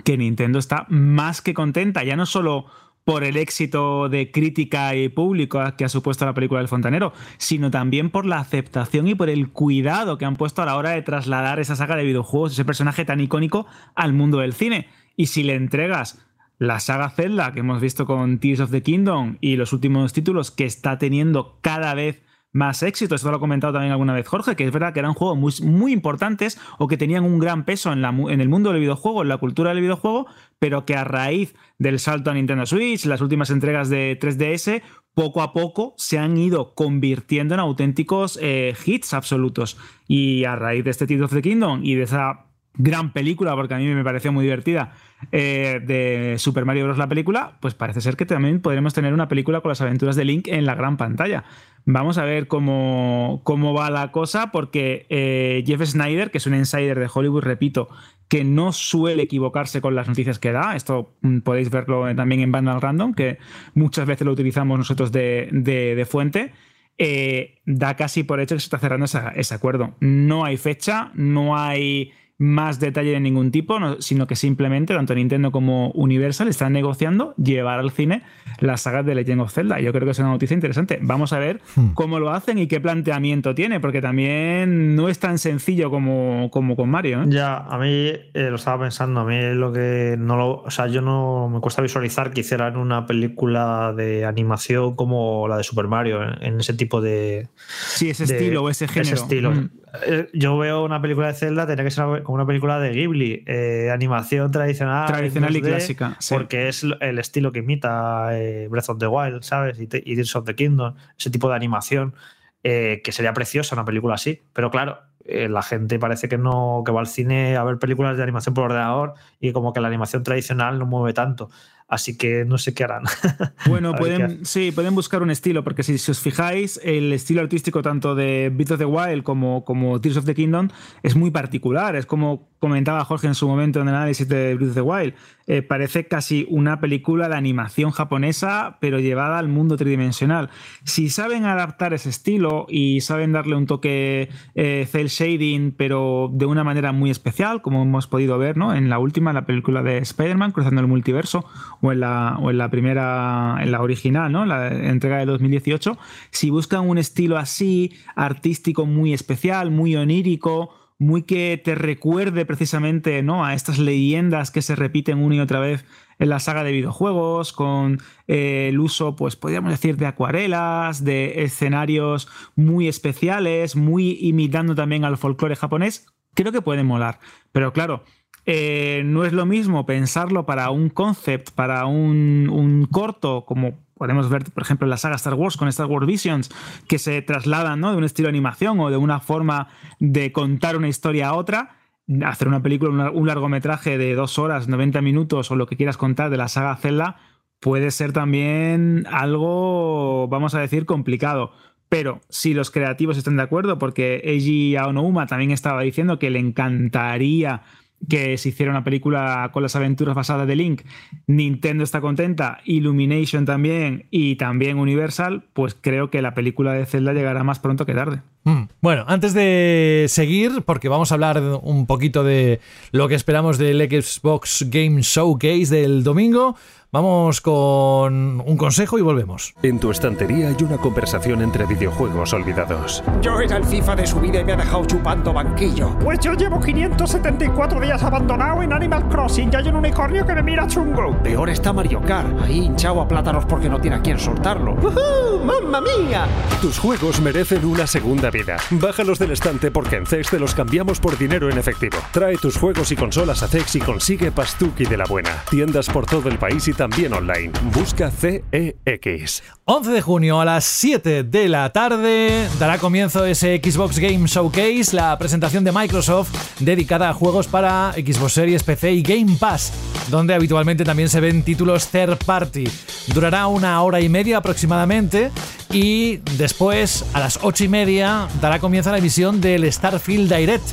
que Nintendo está más que contenta, ya no solo por el éxito de crítica y público que ha supuesto la película del fontanero, sino también por la aceptación y por el cuidado que han puesto a la hora de trasladar esa saga de videojuegos, ese personaje tan icónico, al mundo del cine. Y si le entregas la saga Zelda que hemos visto con Tears of the Kingdom y los últimos títulos que está teniendo cada vez más éxito. Esto lo ha comentado también alguna vez Jorge, que es verdad que eran juegos muy, muy importantes o que tenían un gran peso en, la, en, el mundo del videojuego, en la cultura del videojuego, pero que a raíz del salto a Nintendo Switch, las últimas entregas de 3DS, poco a poco se han ido convirtiendo en auténticos eh, hits absolutos. Y a raíz de este Tears of the Kingdom y de esa gran película, porque a mí me pareció muy divertida, eh, de Super Mario Bros. la película, pues parece ser que también podremos tener una película con las aventuras de Link en la gran pantalla. Vamos a ver cómo, cómo va la cosa, porque eh, Jeff Snyder, que es un insider de Hollywood, repito, que no suele equivocarse con las noticias que da, esto mm, podéis verlo también en Vandal Random, que muchas veces lo utilizamos nosotros de, fuente. Eh, da casi por hecho que se está cerrando ese acuerdo. No hay fecha, no hay más detalle de ningún tipo, sino que simplemente tanto Nintendo como Universal están negociando llevar al cine las sagas de Legend of Zelda. Yo creo que es una noticia interesante. Vamos a ver hmm. cómo lo hacen y qué planteamiento tiene, porque también no es tan sencillo como, como con Mario. ¿eh? Ya, a mí eh, lo estaba pensando, a mí lo que no lo. O sea, yo no me cuesta visualizar que hicieran una película de animación como la de Super Mario, en, ese tipo de. Sí, ese estilo o ese género. Ese estilo. Hmm. Eh, yo veo una película de Zelda, tendría que ser como una película de Ghibli, eh, animación tradicional. Tradicional y clásica. Porque es el estilo que imita eh, Breath of the Wild, ¿sabes? Y, Tears of the Kingdom, ese tipo de animación, que sería preciosa una película así. Pero claro, la gente parece que no que va al cine a ver películas de animación por ordenador y como que la animación tradicional no mueve tanto. Así que no sé qué harán. Bueno, pueden, sí, pueden buscar un estilo, porque si, os fijáis, el estilo artístico tanto de Beat of the Wild como, como Tears of the Kingdom es muy particular. Es como comentaba Jorge en su momento en el análisis de Breath of the Wild. Eh, parece casi una película de animación japonesa, pero llevada al mundo tridimensional. Si saben adaptar ese estilo y saben darle un toque eh, cel shading, pero de una manera muy especial, como hemos podido ver ¿no? en la última, la película de Spider-Man, cruzando el multiverso, o en la, o en la primera, en la original, ¿no? la entrega de 2018, si buscan un estilo así, artístico muy especial, muy onírico, muy que te recuerde precisamente ¿no? a estas leyendas que se repiten una y otra vez en la saga de videojuegos, con eh, el uso, pues podríamos decir, de acuarelas, de escenarios muy especiales, muy imitando también al folclore japonés, creo que puede molar. Pero claro, eh, no es lo mismo pensarlo para un concept, para un, corto, como podemos ver, por ejemplo, en la saga Star Wars con Star Wars Visions, que se trasladan de un estilo de animación o de una forma de contar una historia a otra. Hacer una película, un largometraje de dos horas, 90 minutos o lo que quieras contar de la saga Zelda puede ser también algo, vamos a decir, complicado. Pero si los creativos están de acuerdo, porque Eiji Aonuma también estaba diciendo que le encantaría que se hiciera una película con las aventuras basadas de Link, Nintendo está contenta, Illumination también y también Universal, pues creo que la película de Zelda llegará más pronto que tarde. Mm. Bueno, antes de seguir, porque vamos a hablar un poquito de lo que esperamos del Xbox Game Showcase del domingo, Vamos con un consejo y volvemos. En tu estantería hay una conversación entre videojuegos olvidados. Yo era el FIFA de su vida y me ha dejado chupando banquillo. Pues yo llevo 574 días abandonado en Animal Crossing y hay un unicornio que me mira chungo. Peor está Mario Kart, ahí hinchado a plátanos porque no tiene a quién soltarlo. ¡Uh, ¡Mamma mía! Tus juegos merecen una segunda vida. Bájalos del estante porque en CEX te los cambiamos por dinero en efectivo. Trae tus juegos y consolas a CEX y consigue Pastuki de la buena. Tiendas por todo el país y también online. Busca CEX. 11 de junio a las 7 de la tarde dará comienzo ese Xbox Game Showcase, la presentación de Microsoft dedicada a juegos para Xbox Series PC y Game Pass, donde habitualmente también se ven títulos third party. Durará una hora y media aproximadamente y después a las 8 y media dará comienzo la emisión del Starfield Direct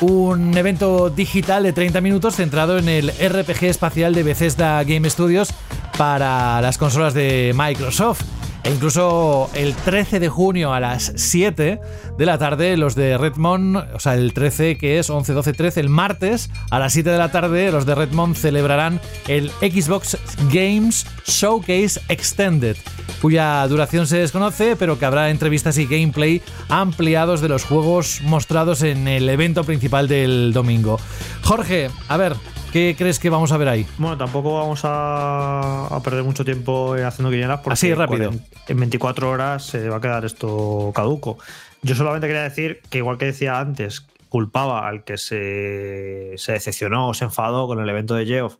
un evento digital de 30 minutos centrado en el RPG espacial de Bethesda Game Studios para las consolas de Microsoft. E incluso el 13 de junio a las 7 de la tarde, los de Redmond, o sea, el 13 que es 11, 12, 13, el martes a las 7 de la tarde, los de Redmond celebrarán el Xbox Games Showcase Extended, cuya duración se desconoce, pero que habrá entrevistas y gameplay ampliados de los juegos mostrados en el evento principal del domingo. Jorge, a ver, ¿Qué crees que vamos a ver ahí? Bueno, tampoco vamos a, perder mucho tiempo haciendo quinielas porque Así rápido. En 24 horas se va a quedar esto caduco. Yo solamente quería decir que, igual que decía antes, culpaba al que se, decepcionó o se enfadó con el evento de Geoff,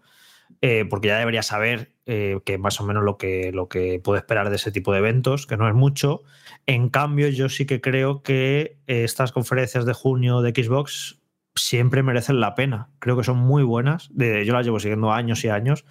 eh, porque ya debería saber eh, que más o menos lo que, lo que puede esperar de ese tipo de eventos, que no es mucho. En cambio, yo sí que creo que estas conferencias de junio de Xbox siempre merecen la pena. Creo que son muy buenas. yo las llevo siguiendo años y años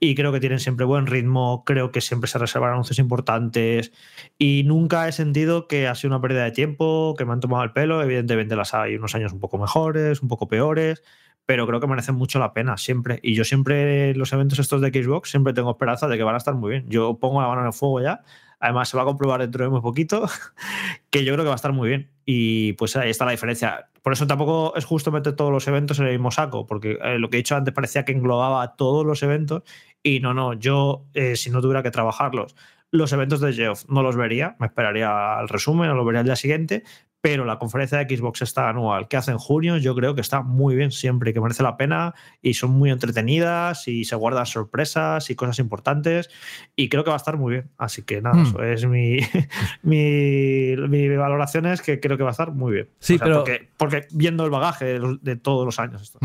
y creo que tienen siempre buen ritmo. Creo que siempre se reservan anuncios importantes y nunca he sentido que ha sido una pérdida de tiempo, que me han tomado el pelo. Evidentemente las hay unos años un poco mejores, un poco peores, pero creo que merecen mucho la pena siempre. Y yo siempre, los eventos estos de Xbox, siempre tengo esperanza de que van a estar muy bien. Yo pongo la mano en el fuego ya Además, se va a comprobar dentro de muy poquito, que yo creo que va a estar muy bien. Y pues ahí está la diferencia. Por eso tampoco es justo meter todos los eventos en el mismo saco, porque eh, lo que he dicho antes parecía que englobaba todos los eventos y no, no, yo eh, si no tuviera que trabajarlos, los eventos de Geoff no los vería, me esperaría al resumen o lo vería el día siguiente, pero la conferencia de Xbox esta anual que hace en junio yo creo que está muy bien siempre y que merece la pena y son muy entretenidas y se guardan sorpresas y cosas importantes y creo que va a estar muy bien. Así que nada, Hmm. eso es mi, mi, mi valoración es que creo que va a estar muy bien. Sí, O sea, pero- Porque, porque viendo el bagaje de, los- de todos los años. esto.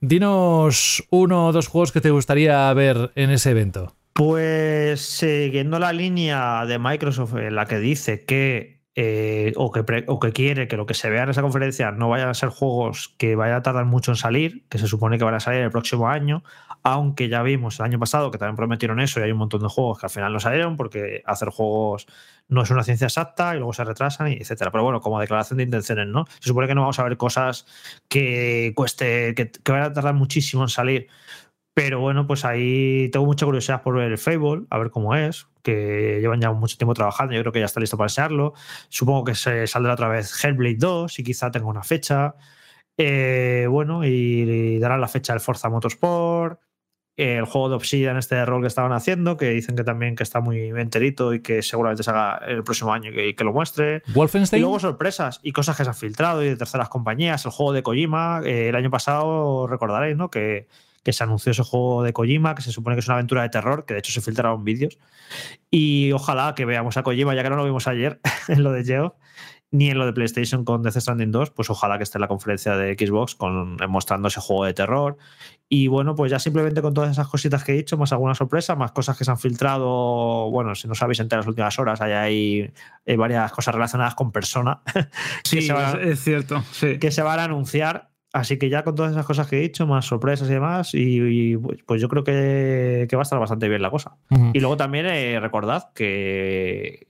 Dinos uno o dos juegos que te gustaría ver en ese evento. Pues siguiendo la línea de Microsoft en la que dice que eh, o, que pre- o que quiere que lo que se vea en esa conferencia no vayan a ser juegos que vayan a tardar mucho en salir, que se supone que van a salir el próximo año, aunque ya vimos el año pasado que también prometieron eso y hay un montón de juegos que al final no salieron porque hacer juegos no es una ciencia exacta y luego se retrasan, y etcétera. Pero bueno, como declaración de intenciones, ¿no? Se supone que no vamos a ver cosas que cueste, que, que vayan a tardar muchísimo en salir. Pero bueno, pues ahí tengo mucha curiosidad por ver el Fable, a ver cómo es, que llevan ya mucho tiempo trabajando, yo creo que ya está listo para enseñarlo. Supongo que se saldrá otra vez Hellblade 2 y quizá tenga una fecha. Eh, bueno, y, y darán la fecha del Forza Motorsport, el juego de Obsidian, este de rol que estaban haciendo, que dicen que también que está muy enterito y que seguramente se haga el próximo año y que, que lo muestre. Y Wolfenstein. luego sorpresas y cosas que se han filtrado y de terceras compañías. El juego de Kojima, eh, el año pasado recordaréis, ¿no? Que, que se anunció ese juego de Kojima, que se supone que es una aventura de terror, que de hecho se filtraron vídeos. Y ojalá que veamos a Kojima, ya que no lo vimos ayer en lo de Geo, ni en lo de PlayStation con Death Stranding 2, pues ojalá que esté en la conferencia de Xbox con, mostrando ese juego de terror. Y bueno, pues ya simplemente con todas esas cositas que he dicho, más alguna sorpresa, más cosas que se han filtrado, bueno, si no sabéis en las últimas horas, hay ahí eh, varias cosas relacionadas con persona Sí, que, se van, es, es cierto. Sí. que se van a anunciar. Así que ya con todas esas cosas que he dicho, más sorpresas y demás, y, y, pues yo creo que, que va a estar bastante bien la cosa. Y luego también eh, recordad que,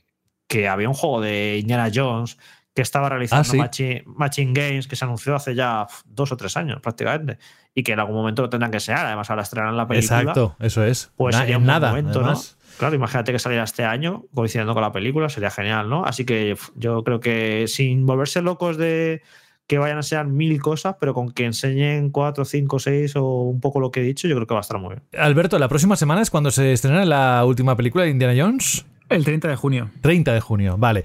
que había un juego de Indiana Jones que estaba realizando Ah, sí. Machine, Machine Games, que se anunció hace ya dos o tres años prácticamente, y que en algún momento lo tendrán que enseñar. Además, ahora estrenan la película. Exacto, eso es. Pues Na- sería en un nada. momento, además. ¿no? Claro, imagínate que saliera este año coincidiendo con la película, sería genial, ¿no? Así que yo creo que sin volverse locos de que vayan a enseñar mil cosas, pero con que enseñen cuatro, cinco, seis o un poco lo que he dicho, yo creo que va a estar muy bien. Alberto, la próxima semana es cuando se estrena la última película de Indiana Jones. El 30 de junio. 30 de junio, vale.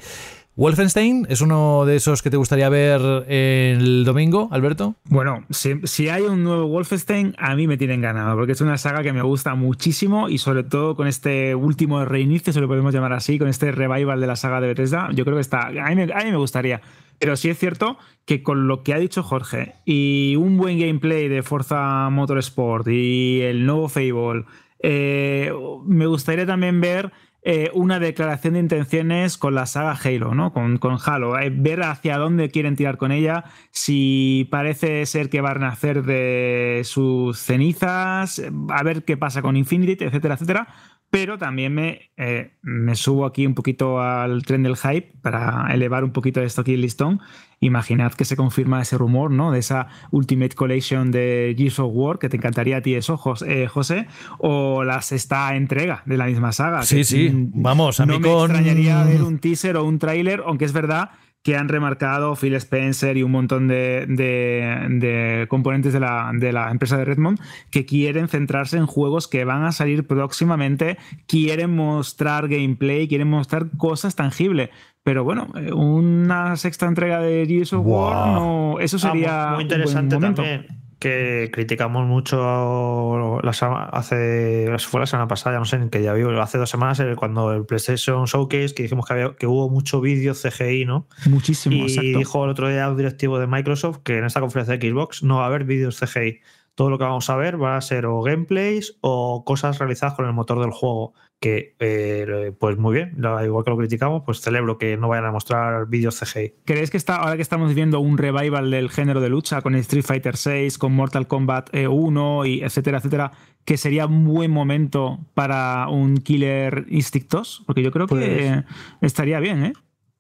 Wolfenstein es uno de esos que te gustaría ver el domingo, Alberto. Bueno, si, si hay un nuevo Wolfenstein, a mí me tienen ganado, porque es una saga que me gusta muchísimo y sobre todo con este último reinicio, si lo podemos llamar así, con este revival de la saga de Bethesda, yo creo que está. A mí, me- a mí me gustaría. Pero sí es cierto que con lo que ha dicho Jorge y un buen gameplay de Forza Motorsport y el nuevo Fable, eh, me gustaría también ver eh, una declaración de intenciones con la saga Halo, ¿no? Con, con Halo. eh, ver hacia dónde quieren tirar con ella, si parece ser que va a renacer de sus cenizas, a ver qué pasa con Infinity, etcétera, etcétera. Pero también me, eh, me subo aquí un poquito al tren del hype para elevar un poquito esto aquí el listón. Imaginad que se confirma ese rumor, ¿no? De esa Ultimate Collection de Gears of War, que te encantaría a ti eso, Jos- eh, José, o la sexta entrega de la misma saga. Sí, que, sí. Vamos, a no mí me con- extrañaría ver un teaser o un tráiler, aunque es verdad que han remarcado Phil Spencer y un montón de, de- de componentes de la, de la empresa de Redmond que quieren centrarse en juegos que van a salir próximamente, quieren mostrar gameplay, quieren mostrar cosas tangibles. Pero bueno, eh, una sexta entrega de Gears of War, no, eso Ah, sería muy un interesante buen momento. también que criticamos mucho la hace fue la semana pasada ya no sé en qué día vivo hace dos semanas eh, cuando el PlayStation Showcase que dijimos que, había, que hubo mucho vídeo CGI no Muchísimo, y exacto. dijo el otro día un directivo de Microsoft que en esta conferencia de Xbox no va a haber vídeos CGI todo lo que vamos a ver va a ser o gameplays o cosas realizadas con el motor del juego que eh, pues muy bien igual que lo criticamos pues celebro que no vayan a mostrar vídeos CGI ¿Creéis que está, ahora que estamos viviendo un revival del género de lucha con Street Fighter VI, con Mortal Kombat eh, 1 y etcétera, etcétera, que sería un buen momento para un Killer Instinct 2? Porque yo creo que Pues- estaría bien, ¿eh?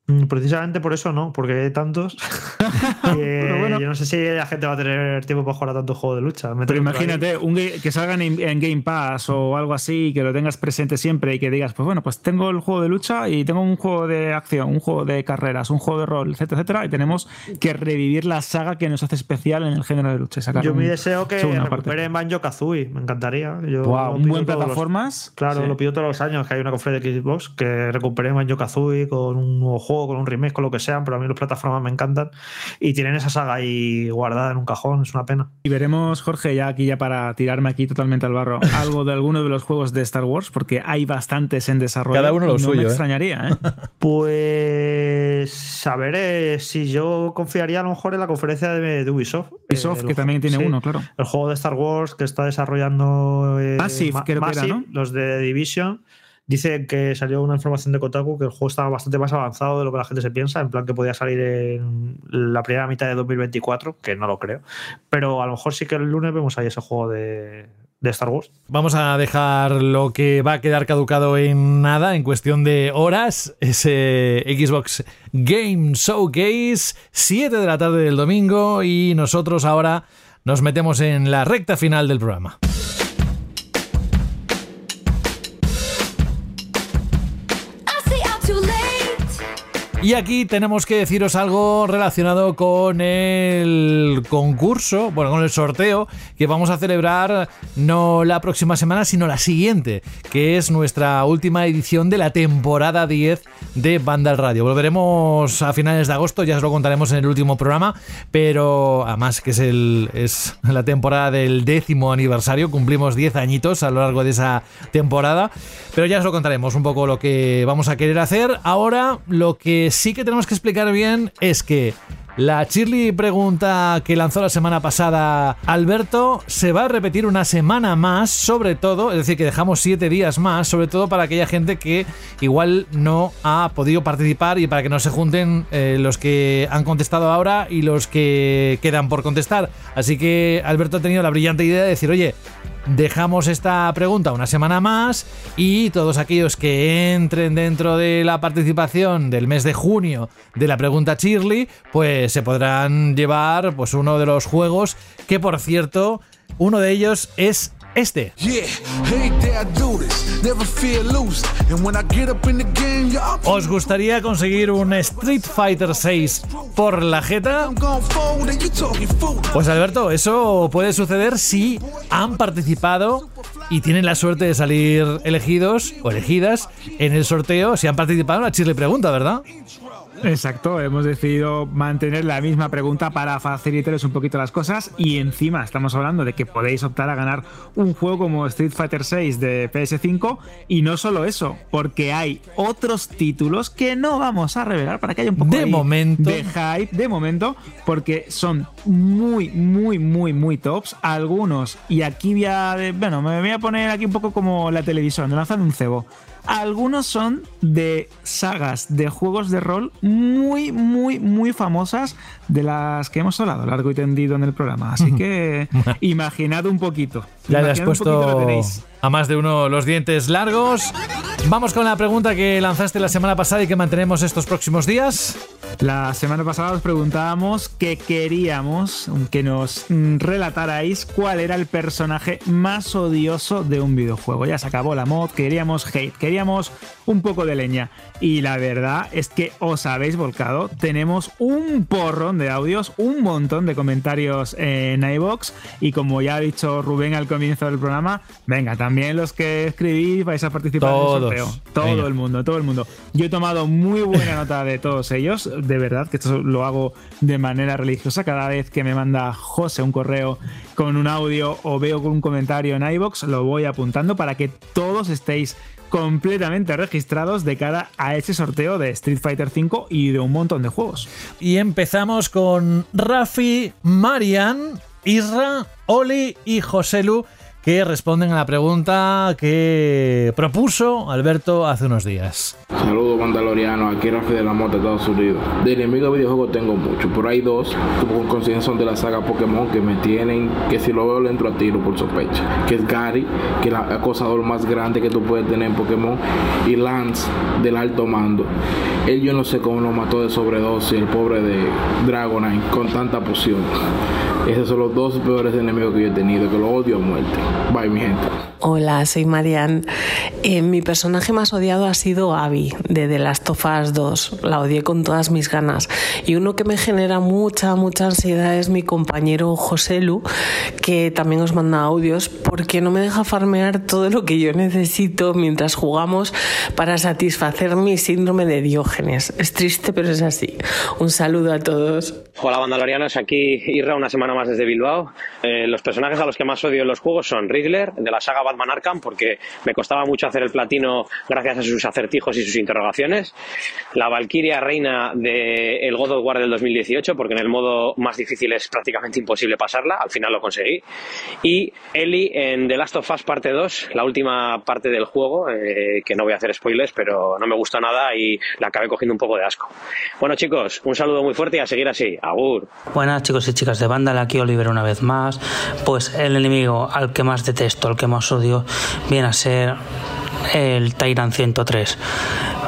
Mm, Precisamente por eso no, porque hay tantos. que bueno. Yo no sé si la gente va a tener tiempo para jugar a tanto juego de lucha. Pero imagínate, un que salgan en, en Game Pass o algo así, que lo tengas presente siempre y que digas, pues bueno, pues tengo el juego de lucha y tengo un juego de acción, un juego de carreras, un juego de rol, etcétera, etcétera, y tenemos que revivir la saga que nos hace especial en el género de lucha. Yo mi deseo que recuperen Banjo Kazooie, me encantaría. Yo lo un buen los- plataformas. claro, Sí. lo pido todos los años que hay una conferencia de Xbox que recuperen Banjo Kazooie con un nuevo juego, con un remake, con lo que sean, pero a mí las plataformas me encantan y tienen esa saga ahí guardada en un cajón, es una pena. Y veremos, Jorge, ya aquí ya para tirarme aquí totalmente al barro, algo de alguno de los juegos de Star Wars, porque hay bastantes en desarrollo. Cada uno lo no suyo, me ¿eh? extrañaría, ¿eh? Pues a ver eh, si yo confiaría a lo mejor en la conferencia de, de Ubisoft. Ubisoft, Eh, que el también tiene sí, uno, claro. El juego de Star Wars que está desarrollando eh, Massive, Ma- creo que era, ¿no? los de Division. Dice que salió una información de Kotaku que el juego estaba bastante más avanzado de lo que la gente se piensa, en plan que podía salir en la primera mitad de 2024, que no lo creo. Pero a lo mejor sí que el lunes vemos ahí ese juego de, Star Wars. Vamos a dejar lo que va a quedar caducado en nada, en cuestión de horas, ese Xbox Game Showcase, 7 de la tarde del domingo, y nosotros ahora nos metemos en la recta final del programa. Y aquí tenemos que deciros algo relacionado con el concurso, bueno, con el sorteo que vamos a celebrar no la próxima semana, sino la siguiente, que es nuestra última edición de la temporada 10 de Banda al Radio. Volveremos a finales de agosto, ya os lo contaremos en el último programa, pero además que es, el, es la temporada del décimo aniversario, cumplimos 10 añitos a lo largo de esa temporada, pero ya os lo contaremos un poco lo que vamos a querer hacer. Ahora lo que sí que tenemos que explicar bien es que la Shirley pregunta que lanzó la semana pasada Alberto se va a repetir una semana más, sobre todo, es decir, que dejamos siete días más, sobre todo para aquella gente que igual no ha podido participar y para que no se junten eh, los que han contestado ahora y los que quedan por contestar. Así que Alberto ha tenido la brillante idea de decir, oye, dejamos esta pregunta una semana más y todos aquellos que entren dentro de la participación del mes de junio de la pregunta Shirley, pues se podrán llevar pues uno de los juegos que por cierto, uno de ellos es este. ¿Os gustaría conseguir un Street Fighter 6 por la jeta? Pues Alberto, eso puede suceder si han participado y tienen la suerte de salir elegidos o elegidas en el sorteo, si han participado en la Chile Pregunta, ¿verdad? Exacto, hemos decidido mantener la misma pregunta para facilitaros un poquito las cosas y encima estamos hablando de que podéis optar a ganar un juego como Street Fighter VI de PS5 y no solo eso, porque hay otros títulos que no vamos a revelar para que haya un poco De momento. de hype de momento porque son muy muy muy muy tops algunos y aquí voy a bueno me voy a poner aquí un poco como la televisión lanzando un cebo algunos son de sagas de juegos de rol muy, muy, muy famosas de las que hemos hablado largo y tendido en el programa. Así que imaginad un poquito. Ya le has puesto tenéis. A más de uno los dientes largos. Vamos con la pregunta que lanzaste la semana pasada y que mantenemos estos próximos días. La semana pasada os preguntábamos que queríamos que nos mm, relatarais cuál era el personaje más odioso de un videojuego. Ya se acabó la mod, queríamos hate, queríamos un poco de leña. Y la verdad es que os habéis volcado. Tenemos un porrón de audios, un montón de comentarios en iBox. Y como ya ha dicho Rubén al comienzo del programa, venga, también los que escribís vais a participar Todos. en el sorteo. Todo Venga. el mundo, todo el mundo. Yo he tomado muy buena nota de todos ellos, de verdad, que esto lo hago de manera religiosa. Cada vez que me manda José un correo con un audio o veo un comentario en iBox, lo voy apuntando para que todos estéis completamente registrados de cara a ese sorteo de Street Fighter V y de un montón de juegos. Y empezamos con Rafi, Marian, Isra, Oli y Joselu que responden a la pregunta que propuso Alberto hace unos días. Saludos Mandaloriano, aquí Rafi de la Mota, Estados Unidos. De enemigo de videojuegos tengo mucho, pero hay dos por coincidencia son de la saga Pokémon que me tienen, que si lo veo le entro a tiro por sospecha. Que es Gary, que es el acosador más grande que tú puedes tener en Pokémon, y Lance del alto mando. Él yo no sé cómo lo mató de sobredosis, el pobre de Dragonite, con tanta poción. Esos son los dos peores enemigos que yo he tenido, que lo odio a muerte. Bye, mi gente. Hola, soy Marian. Eh, mi personaje más odiado ha sido Abby, de The Last of Us 2. La odié con todas mis ganas. Y uno que me genera mucha, mucha ansiedad es mi compañero José Lu, que también os manda audios, porque no me deja farmear todo lo que yo necesito mientras jugamos para satisfacer mi síndrome de Diógenes. Es triste, pero es así. Un saludo a todos. Hola, Mandalorianos. Aquí Irra, una semana más desde Bilbao. Eh, los personajes a los que más odio en los juegos son Riddler, de la saga Batman Arkham, porque me costaba mucho hacer el platino gracias a sus acertijos y sus interrogaciones. La Valkyria Reina de el God of War del 2018, porque en el modo más difícil es prácticamente imposible pasarla. Al final lo conseguí. Y Ellie en The Last of Us Parte 2, la última parte del juego, eh, que no voy a hacer spoilers, pero no me gustó nada y la acabé cogiendo un poco de asco. Bueno, chicos, un saludo muy fuerte y a seguir así. Buenas chicos y chicas de Vandal, aquí Oliver una vez más. Pues el enemigo al que más detesto, al que más odio, viene a ser el Tyrant 103.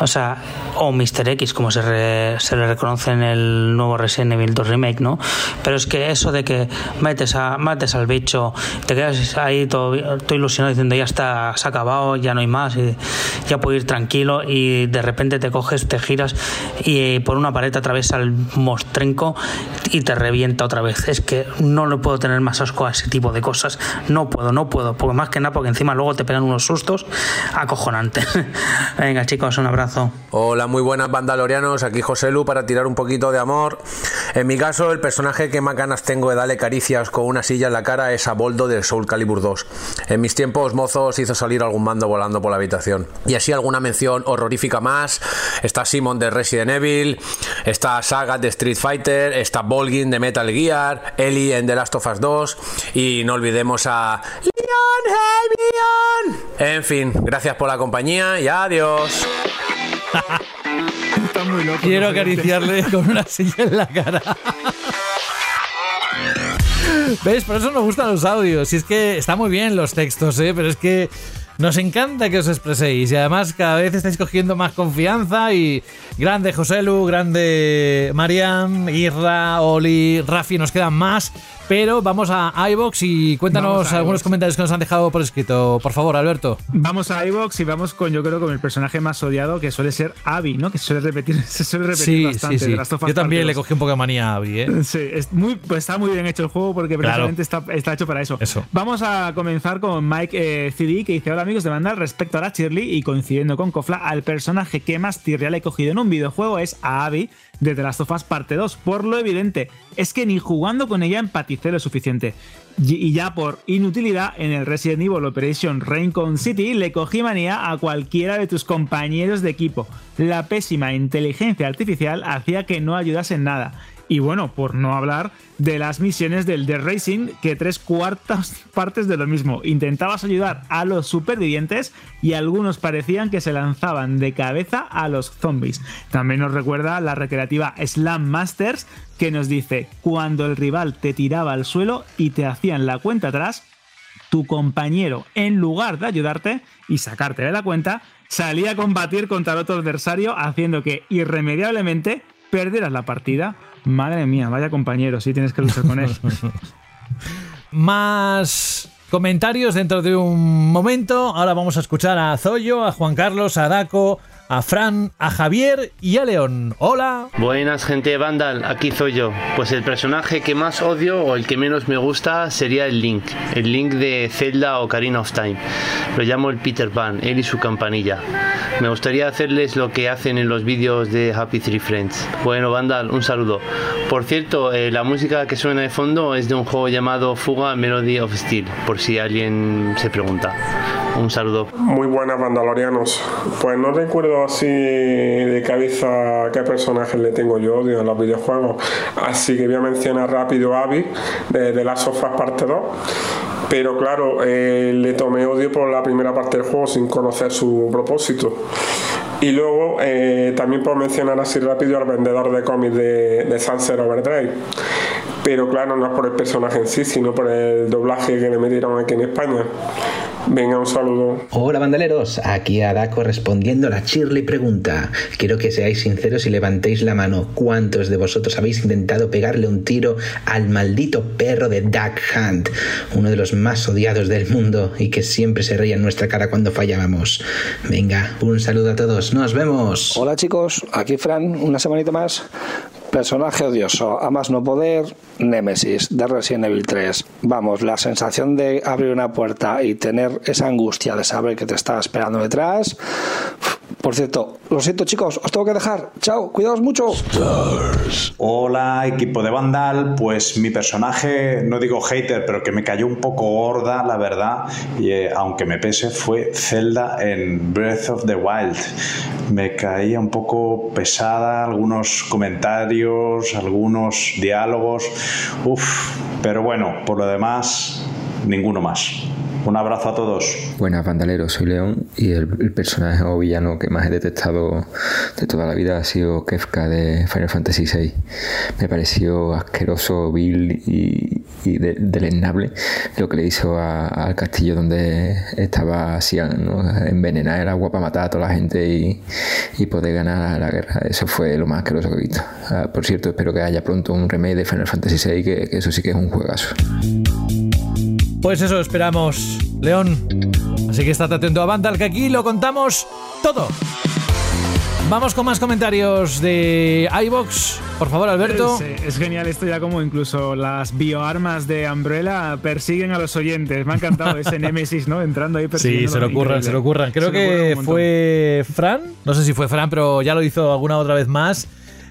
O sea, o Mr. X, como se, re- se le reconoce en el nuevo Resident Evil 2 Remake, ¿no? Pero es que eso de que metes, a, mates al bicho, te quedas ahí todo, todo ilusionado diciendo ya está, se ha acabado, ya no hay más, y ya puedo ir tranquilo y de repente te coges, te giras y por una pared atraviesa el mostrenco y te revienta otra vez. Es que no le puedo tener más asco a ese tipo de cosas. No puedo, no puedo. Porque más que nada, porque encima luego te pegan unos sustos acojonantes. Venga, chicos, un abrazo. Hola, muy buenas bandalorianos, aquí José Lu para tirar un poquito de amor. En mi caso, el personaje que más ganas tengo de darle caricias con una silla en la cara es a Boldo del Soul Calibur 2. En mis tiempos mozos hizo salir algún mando volando por la habitación. Y así alguna mención horrorífica más. Está Simon de Resident Evil, está Saga de Street Fighter, está Volgin de Metal Gear, Ellie en The Last of Us 2 y no olvidemos a Leon, hey Leon. En fin, gracias por la compañía y adiós. Quiero acariciarle con una silla en la cara. ¿Ves? Por eso nos gustan los audios. Y es que está muy bien los textos, ¿eh? Pero es que nos encanta que os expreséis. Y además cada vez estáis cogiendo más confianza. Y grande José Lu, grande Mariam, Irra, Oli, Rafi, nos quedan más. Pero vamos a iBox y cuéntanos algunos comentarios que nos han dejado por escrito. Por favor, Alberto. Vamos a iVox y vamos con, yo creo, con el personaje más odiado, que suele ser Abby, ¿no? Que suele repetir, se suele repetir Sí, bastante. sí, Yo también le 2. cogí un poco de manía a Abby, ¿eh? Sí, es muy, pues está muy bien hecho el juego porque Claro. precisamente está, está hecho para eso. Vamos a comenzar con Mike eh, CD que dice: Hola amigos de Vandal, respecto a la Shirley y coincidiendo con Kofla, al personaje que más tirria le he cogido en un videojuego es a Abby de The Last of Parte 2. Por lo evidente, es que ni jugando con ella empaticé lo suficiente. Y y ya por inutilidad, en el Resident Evil Operation Raincon City le cogí manía a cualquiera de tus compañeros de equipo. La pésima inteligencia artificial hacía que no ayudase en nada. Y bueno, por no hablar de las misiones del The Racing, que tres cuartas partes de lo mismo. Intentabas ayudar a los supervivientes y algunos parecían que se lanzaban de cabeza a los zombies. También nos recuerda la recreativa Slam Masters, que nos dice, cuando el rival te tiraba al suelo y te hacían la cuenta atrás, tu compañero, en lugar de ayudarte y sacarte de la cuenta, salía a combatir contra el otro adversario, haciendo que irremediablemente perdieras la partida. Madre mía, vaya compañero, sí tienes que luchar con él. Más comentarios dentro de un momento. Ahora vamos a escuchar a Zoyo, a Juan Carlos, a Daco, a Fran, a Javier y a León. Hola. Buenas gente Vandal, aquí soy yo. Pues el personaje que más odio o el que menos me gusta sería el Link. El Link de Zelda o Ocarina of Time. Lo llamo el Peter Pan, él y su campanilla. Me gustaría hacerles lo que hacen en los vídeos de Happy Tree Friends. Bueno Vandal, un saludo. Por cierto, eh, la música que suena de fondo es de un juego llamado Fuga Melody of Steel, por si alguien se pregunta. Un saludo. Muy buenas, Mandalorianos. Pues no recuerdo así de cabeza qué personajes le tengo yo en los videojuegos. Así que voy a mencionar rápido a Abby de The Last of Us Parte 2. Pero claro, eh, le tomé odio por la primera parte del juego sin conocer su propósito. Y luego eh, también puedo mencionar así rápido al vendedor de cómics de, de Sunset Overdrive. Pero claro, no es por el personaje en sí, sino por el doblaje que le metieron aquí en España. Venga, un saludo. Hola bandaleros, aquí Adako respondiendo a la Shirley pregunta. Quiero que seáis sinceros y levantéis la mano. ¿Cuántos de vosotros habéis intentado pegarle un tiro al maldito perro de Duck Hunt? Uno de los más odiados del mundo y que siempre se reía en nuestra cara cuando fallábamos. Venga, un saludo a todos, nos vemos. Hola chicos, aquí Fran, una semanita más. Personaje odioso, a más no poder, Nemesis de Resident Evil 3. Vamos, la sensación de abrir una puerta y tener esa angustia de saber que te está esperando detrás. Por cierto, lo siento chicos, os tengo que dejar. Chao, cuidaos mucho. Hola, equipo de Vandal. Pues mi personaje, no digo hater, pero que me cayó un poco gorda, la verdad, y eh, aunque me pese, fue Zelda en Breath of the Wild. Me caía un poco pesada, algunos comentarios, algunos diálogos. Uf, pero bueno, por lo demás, ninguno más. Un abrazo a todos. Buenas, bandaleros. Soy León y el, el personaje o villano que más he detestado de toda la vida ha sido Kefka de Final Fantasy VI. Me pareció asqueroso, vil y, y de- deleznable lo que le hizo a- al castillo donde estaba Sian, ¿no? envenenar el agua para matar a toda la gente y, y poder ganar la guerra. Eso fue lo más asqueroso que he visto. Ah, por cierto, espero que haya pronto un remake de Final Fantasy VI, que, que eso sí que es un juegazo. Pues eso esperamos, León. Así que estate atento a Vandal, que aquí lo contamos todo. Vamos con más comentarios de iBox. Por favor, Alberto. Es, es genial esto ya como incluso las bioarmas de Umbrella persiguen a los oyentes. Me ha encantado ese Némesis, ¿no? Entrando ahí Sí, persiguiendo. se lo ocurran, se lo ocurran. Creo Se lo ocurran un que fue Fran, no sé si fue Fran, pero ya lo hizo alguna otra vez más.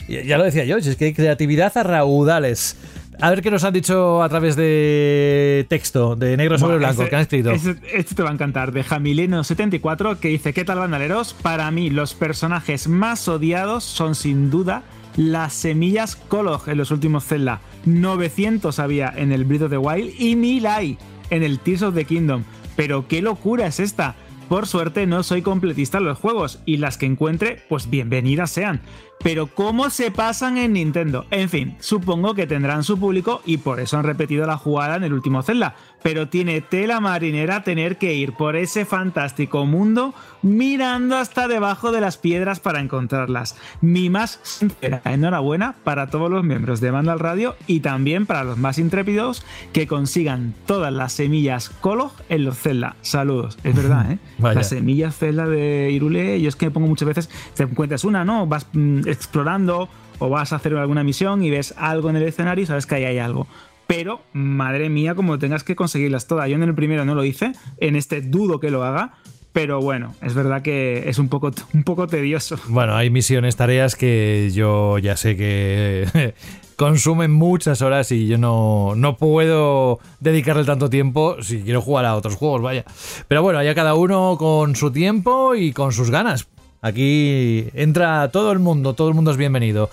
Y Ya lo decía yo, es que hay creatividad a raudales. A ver qué nos han dicho a través de texto, de negro sobre blanco, este- que han escrito. Este, este te va a encantar, de Jamileno74, que dice: ¿Qué tal, bandaleros? Para mí, los personajes más odiados son sin duda las semillas Kolog en los últimos Zelda. 900 había en el Breath of the Wild y 1000 hay en el Tears of the Kingdom. Pero qué locura es esta. Por suerte no soy completista en los juegos y las que encuentre, pues bienvenidas sean. Pero ¿cómo se pasan en Nintendo? En fin, supongo que tendrán su público y por eso han repetido la jugada en el último Zelda. Pero tiene tela marinera tener que ir por ese fantástico mundo mirando hasta debajo de las piedras para encontrarlas. Mi más sincera enhorabuena para todos los miembros de Vandal Radio y también para los más intrépidos que consigan todas las semillas Kolog en los Zelda. Saludos. Es verdad, ¿eh? Vaya. Las semillas Zelda de Irule, yo es que pongo muchas veces, te encuentras una, ¿no? Vas mm, explorando o vas a hacer alguna misión y ves algo en el escenario y sabes que ahí hay algo. Pero, madre mía, como tengas que conseguirlas todas. Yo en el primero no lo hice, en este dudo que lo haga, pero bueno, es verdad que es un poco, un poco tedioso. Bueno, hay misiones, tareas que yo ya sé que consumen muchas horas y yo no, no puedo dedicarle tanto tiempo si quiero jugar a otros juegos, vaya. Pero bueno, allá cada uno con su tiempo y con sus ganas. Aquí entra todo el mundo, todo el mundo es bienvenido.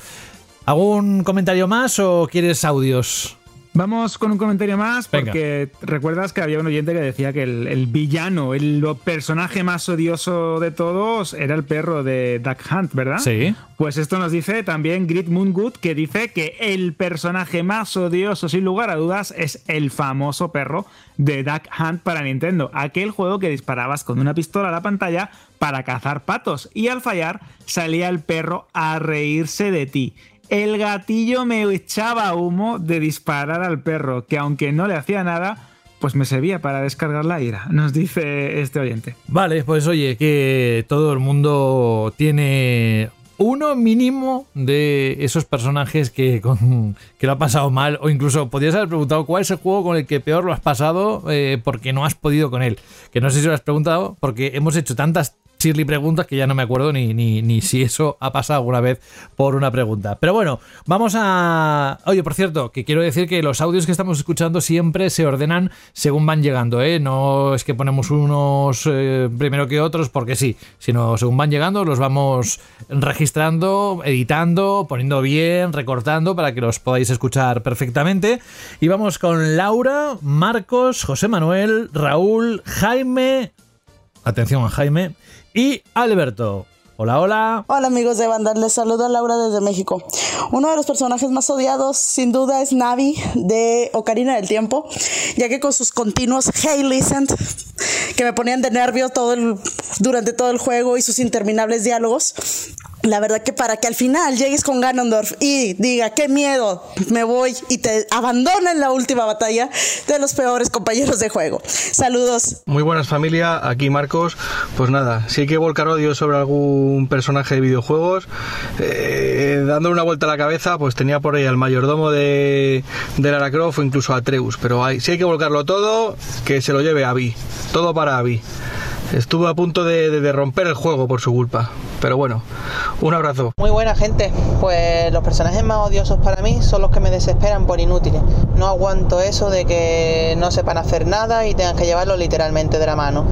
¿Algún comentario más o quieres audios? Vamos con un comentario más, Venga. porque recuerdas que había un oyente que decía que el, el villano, el personaje más odioso de todos era el perro de Duck Hunt, ¿verdad? Sí. Pues esto nos dice también Grit Moongood, que dice que el personaje más odioso, sin lugar a dudas, es el famoso perro de Duck Hunt para Nintendo. Aquel juego que disparabas con una pistola a la pantalla para cazar patos y al fallar salía el perro a reírse de ti. El gatillo me echaba humo de disparar al perro, que aunque no le hacía nada, pues me servía para descargar la ira, nos dice este oyente. Vale, pues oye, que todo el mundo tiene uno mínimo de esos personajes que, con- que lo ha pasado mal, o incluso podrías haber preguntado cuál es el juego con el que peor lo has pasado eh, porque no has podido con él. Que no sé si lo has preguntado, porque hemos hecho tantas Shirley preguntas que ya no me acuerdo ni, ni, ni, si eso ha pasado alguna vez por una pregunta. Pero bueno, vamos a... Oye, por cierto, que quiero decir que los audios que estamos escuchando siempre se ordenan según van llegando, ¿eh? No es que ponemos unos eh, primero que otros porque sí, sino según van llegando los vamos registrando, editando, poniendo bien, recortando para que los podáis escuchar perfectamente. Y vamos con Laura, Marcos, José Manuel, Raúl, Jaime... Atención a Jaime y Alberto. Hola, hola. Hola amigos de Bandar, les saludo a Laura desde México. Uno de los personajes más odiados sin duda es Navi de Ocarina del Tiempo, ya que con sus continuos Hey Listen, que me ponían de nervio todo el, durante todo el juego y sus interminables diálogos, la verdad que para que al final llegues con Ganondorf y diga, qué miedo, me voy y te abandona en la última batalla de los peores compañeros de juego. Saludos. Muy buenas familia, aquí Marcos. Pues nada, si hay que volcar odio sobre algún personaje de videojuegos, eh, dándole una vuelta a la cabeza, pues tenía por ahí al mayordomo de, de Lara Croft o incluso a Atreus. Pero hay, si hay que volcarlo todo, que se lo lleve a Abby. Todo para Abby. Estuvo a punto de, de, de, romper el juego por su culpa. Pero bueno, un abrazo. Muy buena gente. Pues los personajes más odiosos para mí son los que me desesperan por inútiles. No aguanto eso de que no sepan hacer nada y tengan que llevarlo literalmente de la mano.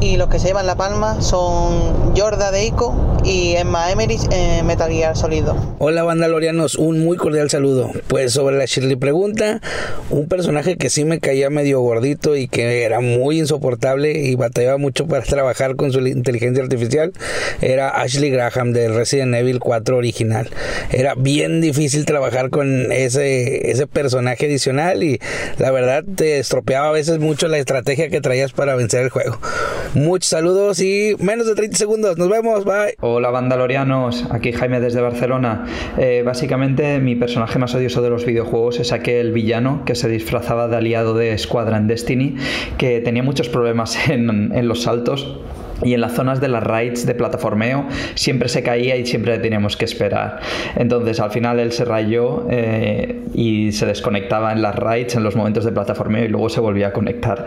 Y los que se llevan la palma son Jorda de Ico y Emma Emerich en Metal Gear Solid. Hola Bandalorianos, un muy cordial saludo. Pues sobre la Shirley pregunta, un personaje que sí me caía medio gordito y que era muy insoportable y batallaba mucho para trabajar con su inteligencia artificial era Ashley Graham de Resident Evil 4 original. Era bien difícil trabajar con ese, ese personaje adicional y la verdad te estropeaba a veces mucho la estrategia que traías para vencer el juego. Muchos saludos y menos de 30 segundos. Nos vemos, bye. Hola Vandalorianos, aquí Jaime desde Barcelona. Eh, básicamente mi personaje más odioso de los videojuegos es aquel villano que se disfrazaba de aliado de Squadra en Destiny, que tenía muchos problemas en, en los saltos y en las zonas de las raids de plataformeo siempre se caía y siempre teníamos que esperar. Entonces al final él se rayó eh, y se desconectaba en las raids en los momentos de plataformeo y luego se volvía a conectar.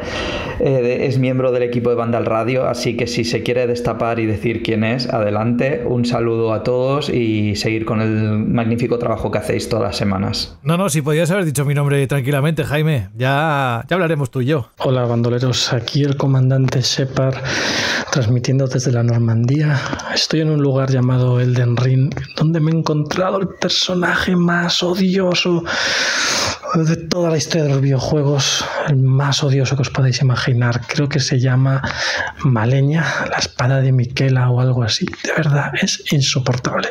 Eh, es miembro del equipo de Vandal Radio, así que si se quiere destapar y decir quién es, adelante. Un saludo a todos y seguir con el magnífico trabajo que hacéis todas las semanas. No, no, si podías haber dicho mi nombre tranquilamente, Jaime. Ya, ya hablaremos tú y yo. Hola, bandoleros. Aquí el comandante Shepard transmitiendo desde la Normandía. Estoy en un lugar llamado Elden Ring, donde me he encontrado el personaje más odioso de toda la historia de los videojuegos, el más odioso que os podéis imaginar. Creo que se llama Maleña, la espada de Miquela o algo así. De verdad, es insoportable.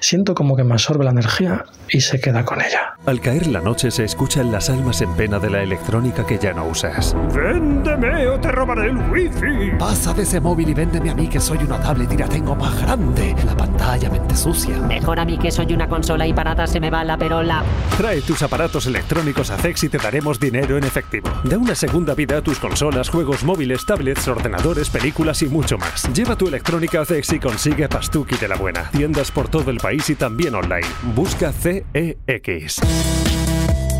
Siento como que me absorbe la energía y se queda con ella. Al caer la noche se escuchan las almas en pena de la electrónica que ya no usas. ¡Véndeme o te robaré el wifi! Pasa de ese móvil y véndeme a mí que soy una tablet y la tengo más grande. La pantalla mente sucia. Mejor a mí que soy una consola y parada se me va la perola. Trae tus aparatos electrónicos a Cex y te daremos dinero en efectivo. Da una segunda vida a tus consolas, juegos móviles, tablets, ordenadores, películas y mucho más. Lleva tu electrónica a Cex y consigue Pastuki de la buena. Tiendas por todo el país y también online. Busca CEX.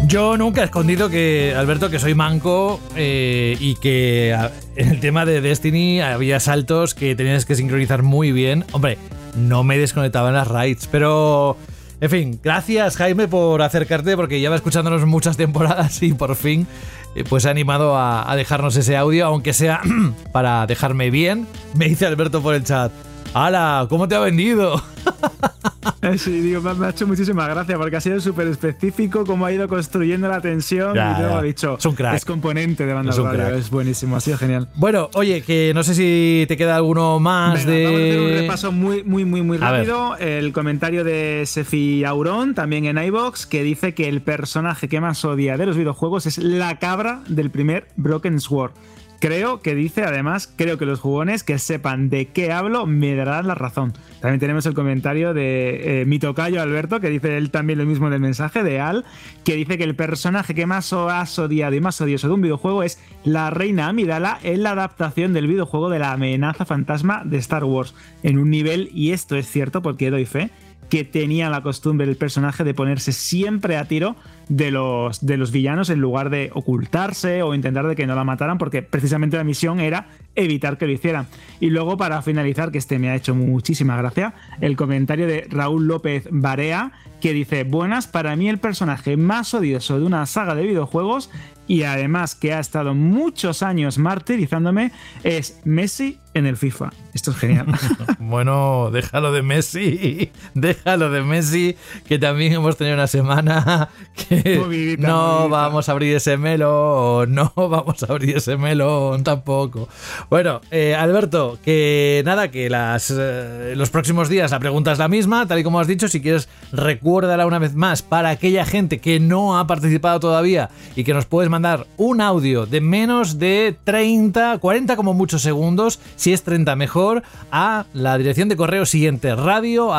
Yo nunca he escondido que, Alberto, que soy manco eh, y que en el tema de Destiny había saltos que tenías que sincronizar muy bien. Hombre, no me desconectaba en las raids, pero... En fin, gracias Jaime por acercarte porque lleva escuchándonos muchas temporadas y por fin eh, pues ha animado a, a dejarnos ese audio, aunque sea para dejarme bien. Me dice Alberto por el chat. ¡Hala! ¿Cómo te ha vendido? Sí, digo, me ha hecho muchísima gracia porque ha sido súper específico cómo ha ido construyendo la tensión Ya, y luego ha dicho, Es un crack. es componente de banda Es radio, es buenísimo, ha sido genial. Bueno, oye, que no sé si te queda alguno más Venga, de. Vamos a hacer un repaso muy, muy, muy, muy rápido. El comentario de Sefi Auron, también en iBox, que dice que el personaje que más odia de los videojuegos es la cabra del primer Broken Sword. Creo que dice, además, creo que los jugones que sepan de qué hablo me darán la razón. También tenemos el comentario de eh, mi tocayo Alberto, que dice él también lo mismo del mensaje de Al, que dice que el personaje que más has odiado y más odioso de un videojuego es la reina Amidala en la adaptación del videojuego de la amenaza fantasma de Star Wars. En un nivel, y esto es cierto porque doy fe, que tenía la costumbre el personaje de ponerse siempre a tiro de los, de los villanos en lugar de ocultarse o intentar de que no la mataran, porque precisamente la misión era evitar que lo hicieran. Y luego, para finalizar, que este me ha hecho muchísima gracia, el comentario de Raúl López Barea, que dice: Buenas, para mí el personaje más odioso de una saga de videojuegos y además que ha estado muchos años martirizándome es Messi en el FIFA. Esto es genial. bueno, déjalo de Messi, déjalo de Messi, que también hemos tenido una semana que no vamos a abrir ese melón, no vamos a abrir ese melón tampoco. Bueno, eh, Alberto, que nada, que las, eh, los próximos días la pregunta es la misma, tal y como has dicho, si quieres recuérdala una vez más para aquella gente que no ha participado todavía y que nos puedes mandar un audio de menos de 30, 40 como muchos segundos, si es 30 mejor, a la dirección de correo siguiente, radio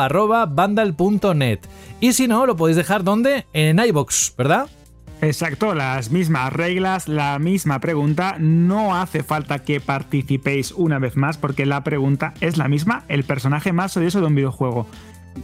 Y si no, lo podéis dejar donde? En iBox, ¿verdad? Exacto, las mismas reglas, la misma pregunta. No hace falta que participéis una vez más porque la pregunta es la misma, el personaje más odioso de un videojuego.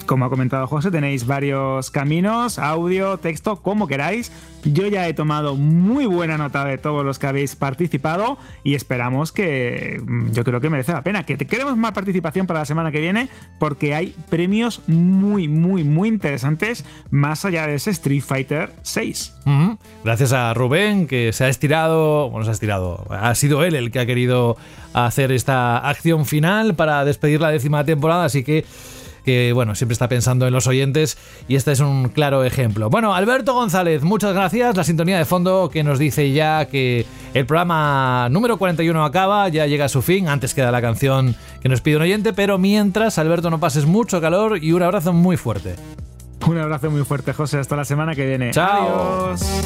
Como ha comentado José, tenéis varios caminos, audio, texto, como queráis. Yo ya he tomado muy buena nota de todos los que habéis participado y esperamos que mm, yo creo que merece la pena. Que queremos más participación para la semana que viene porque hay premios muy, muy, muy interesantes más allá de ese Street Fighter 6. Gracias a Rubén que se ha estirado, bueno, se ha estirado, ha sido él el que ha querido hacer esta acción final para despedir la décima temporada, así que que bueno, siempre está pensando en los oyentes y este es un claro ejemplo. Bueno, Alberto González, muchas gracias. La sintonía de fondo que nos dice ya que el programa número 41 acaba, ya llega a su fin, antes queda la canción que nos pide un oyente, pero mientras, Alberto, no pases mucho calor y un abrazo muy fuerte. Un abrazo muy fuerte, José. Hasta la semana que viene. Chao. Adiós.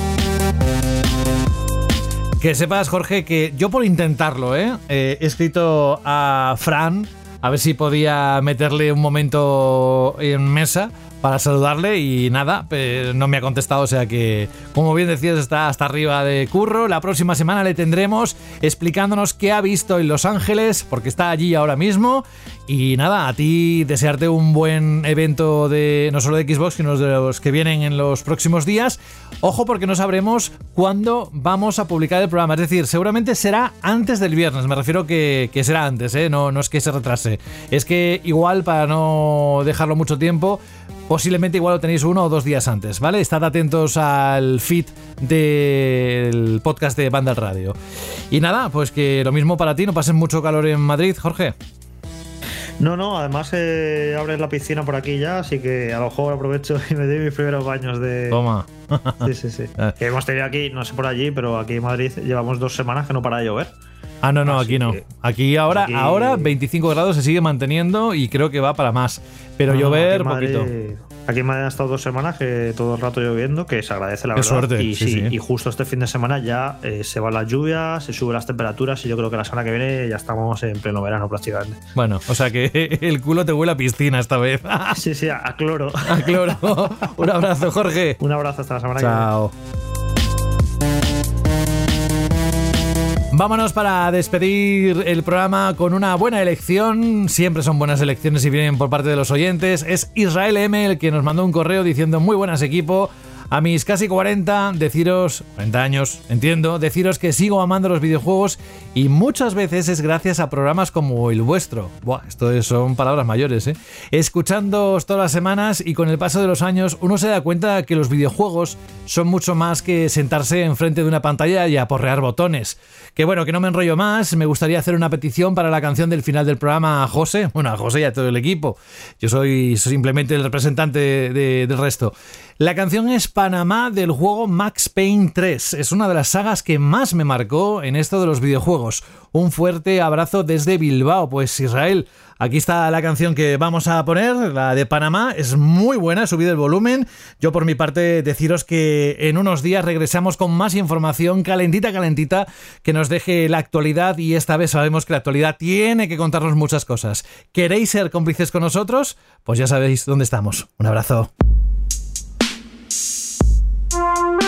Que sepas, Jorge, que yo por intentarlo, ¿eh? eh he escrito a Fran a ver si podía meterle un momento en mesa para saludarle y nada, no me ha contestado, o sea que, como bien decías, está hasta arriba de curro. La próxima semana le tendremos explicándonos qué ha visto en Los Ángeles, porque está allí ahora mismo. Y nada, a ti desearte un buen evento de no solo de Xbox, sino de los que vienen en los próximos días. Ojo porque no sabremos cuándo vamos a publicar el programa, es decir, seguramente será antes del viernes, me refiero que, que será antes, ¿eh? no, no es que se retrase, es que igual para no dejarlo mucho tiempo posiblemente igual lo tenéis uno o dos días antes, ¿vale? Estad atentos al feed del podcast de Banda Radio. Y nada, pues que lo mismo para ti, no pases mucho calor en Madrid, Jorge. No, no, además eh, abres la piscina por aquí ya, así que a lo mejor aprovecho y me doy mis primeros baños de. Toma. Sí, sí, sí. que hemos tenido aquí, no sé por allí, pero aquí en Madrid llevamos dos semanas que no para de llover. Ah, no, no, aquí no. Aquí ahora, ahora 25 grados se sigue manteniendo y creo que va para más. Pero llover, poquito. Aquí me han estado dos semanas que todo el rato lloviendo, que se agradece la Qué verdad. Suerte, y sí, y justo este fin de semana ya eh, se van las lluvias, se suben las temperaturas y yo creo que la semana que viene ya estamos en pleno verano prácticamente. Bueno, o sea que el culo te huele a piscina esta vez. sí, sí, a, cloro. A cloro. Un abrazo, Jorge. Un abrazo hasta la semana Chao. que viene. Vámonos para despedir el programa con una buena elección. Siempre son buenas elecciones y vienen por parte de los oyentes. Es Israel M el que nos mandó un correo diciendo muy buenas equipo. A mis casi 40, deciros, 40 años, entiendo, deciros que sigo amando los videojuegos y muchas veces es gracias a programas como el vuestro. Buah, esto son palabras mayores, ¿eh? Escuchándoos todas las semanas y con el paso de los años uno se da cuenta que los videojuegos son mucho más que sentarse enfrente de una pantalla y aporrear botones. Que bueno, que no me enrollo más, me gustaría hacer una petición para la canción del final del programa a José, bueno, a José y a todo el equipo. Yo soy simplemente el representante de, del resto. La canción es Panamá del juego Max Payne 3. Es una de las sagas que más me marcó en esto de los videojuegos. Un fuerte abrazo desde Bilbao. Pues Israel, aquí está la canción que vamos a poner, la de Panamá. Es muy buena, he subido el volumen. Yo por mi parte deciros que en unos días regresamos con más información calentita, calentita, que nos deje la actualidad y esta vez sabemos que la actualidad tiene que contarnos muchas cosas. ¿Queréis ser cómplices con nosotros? Pues ya sabéis dónde estamos. Un abrazo. Sex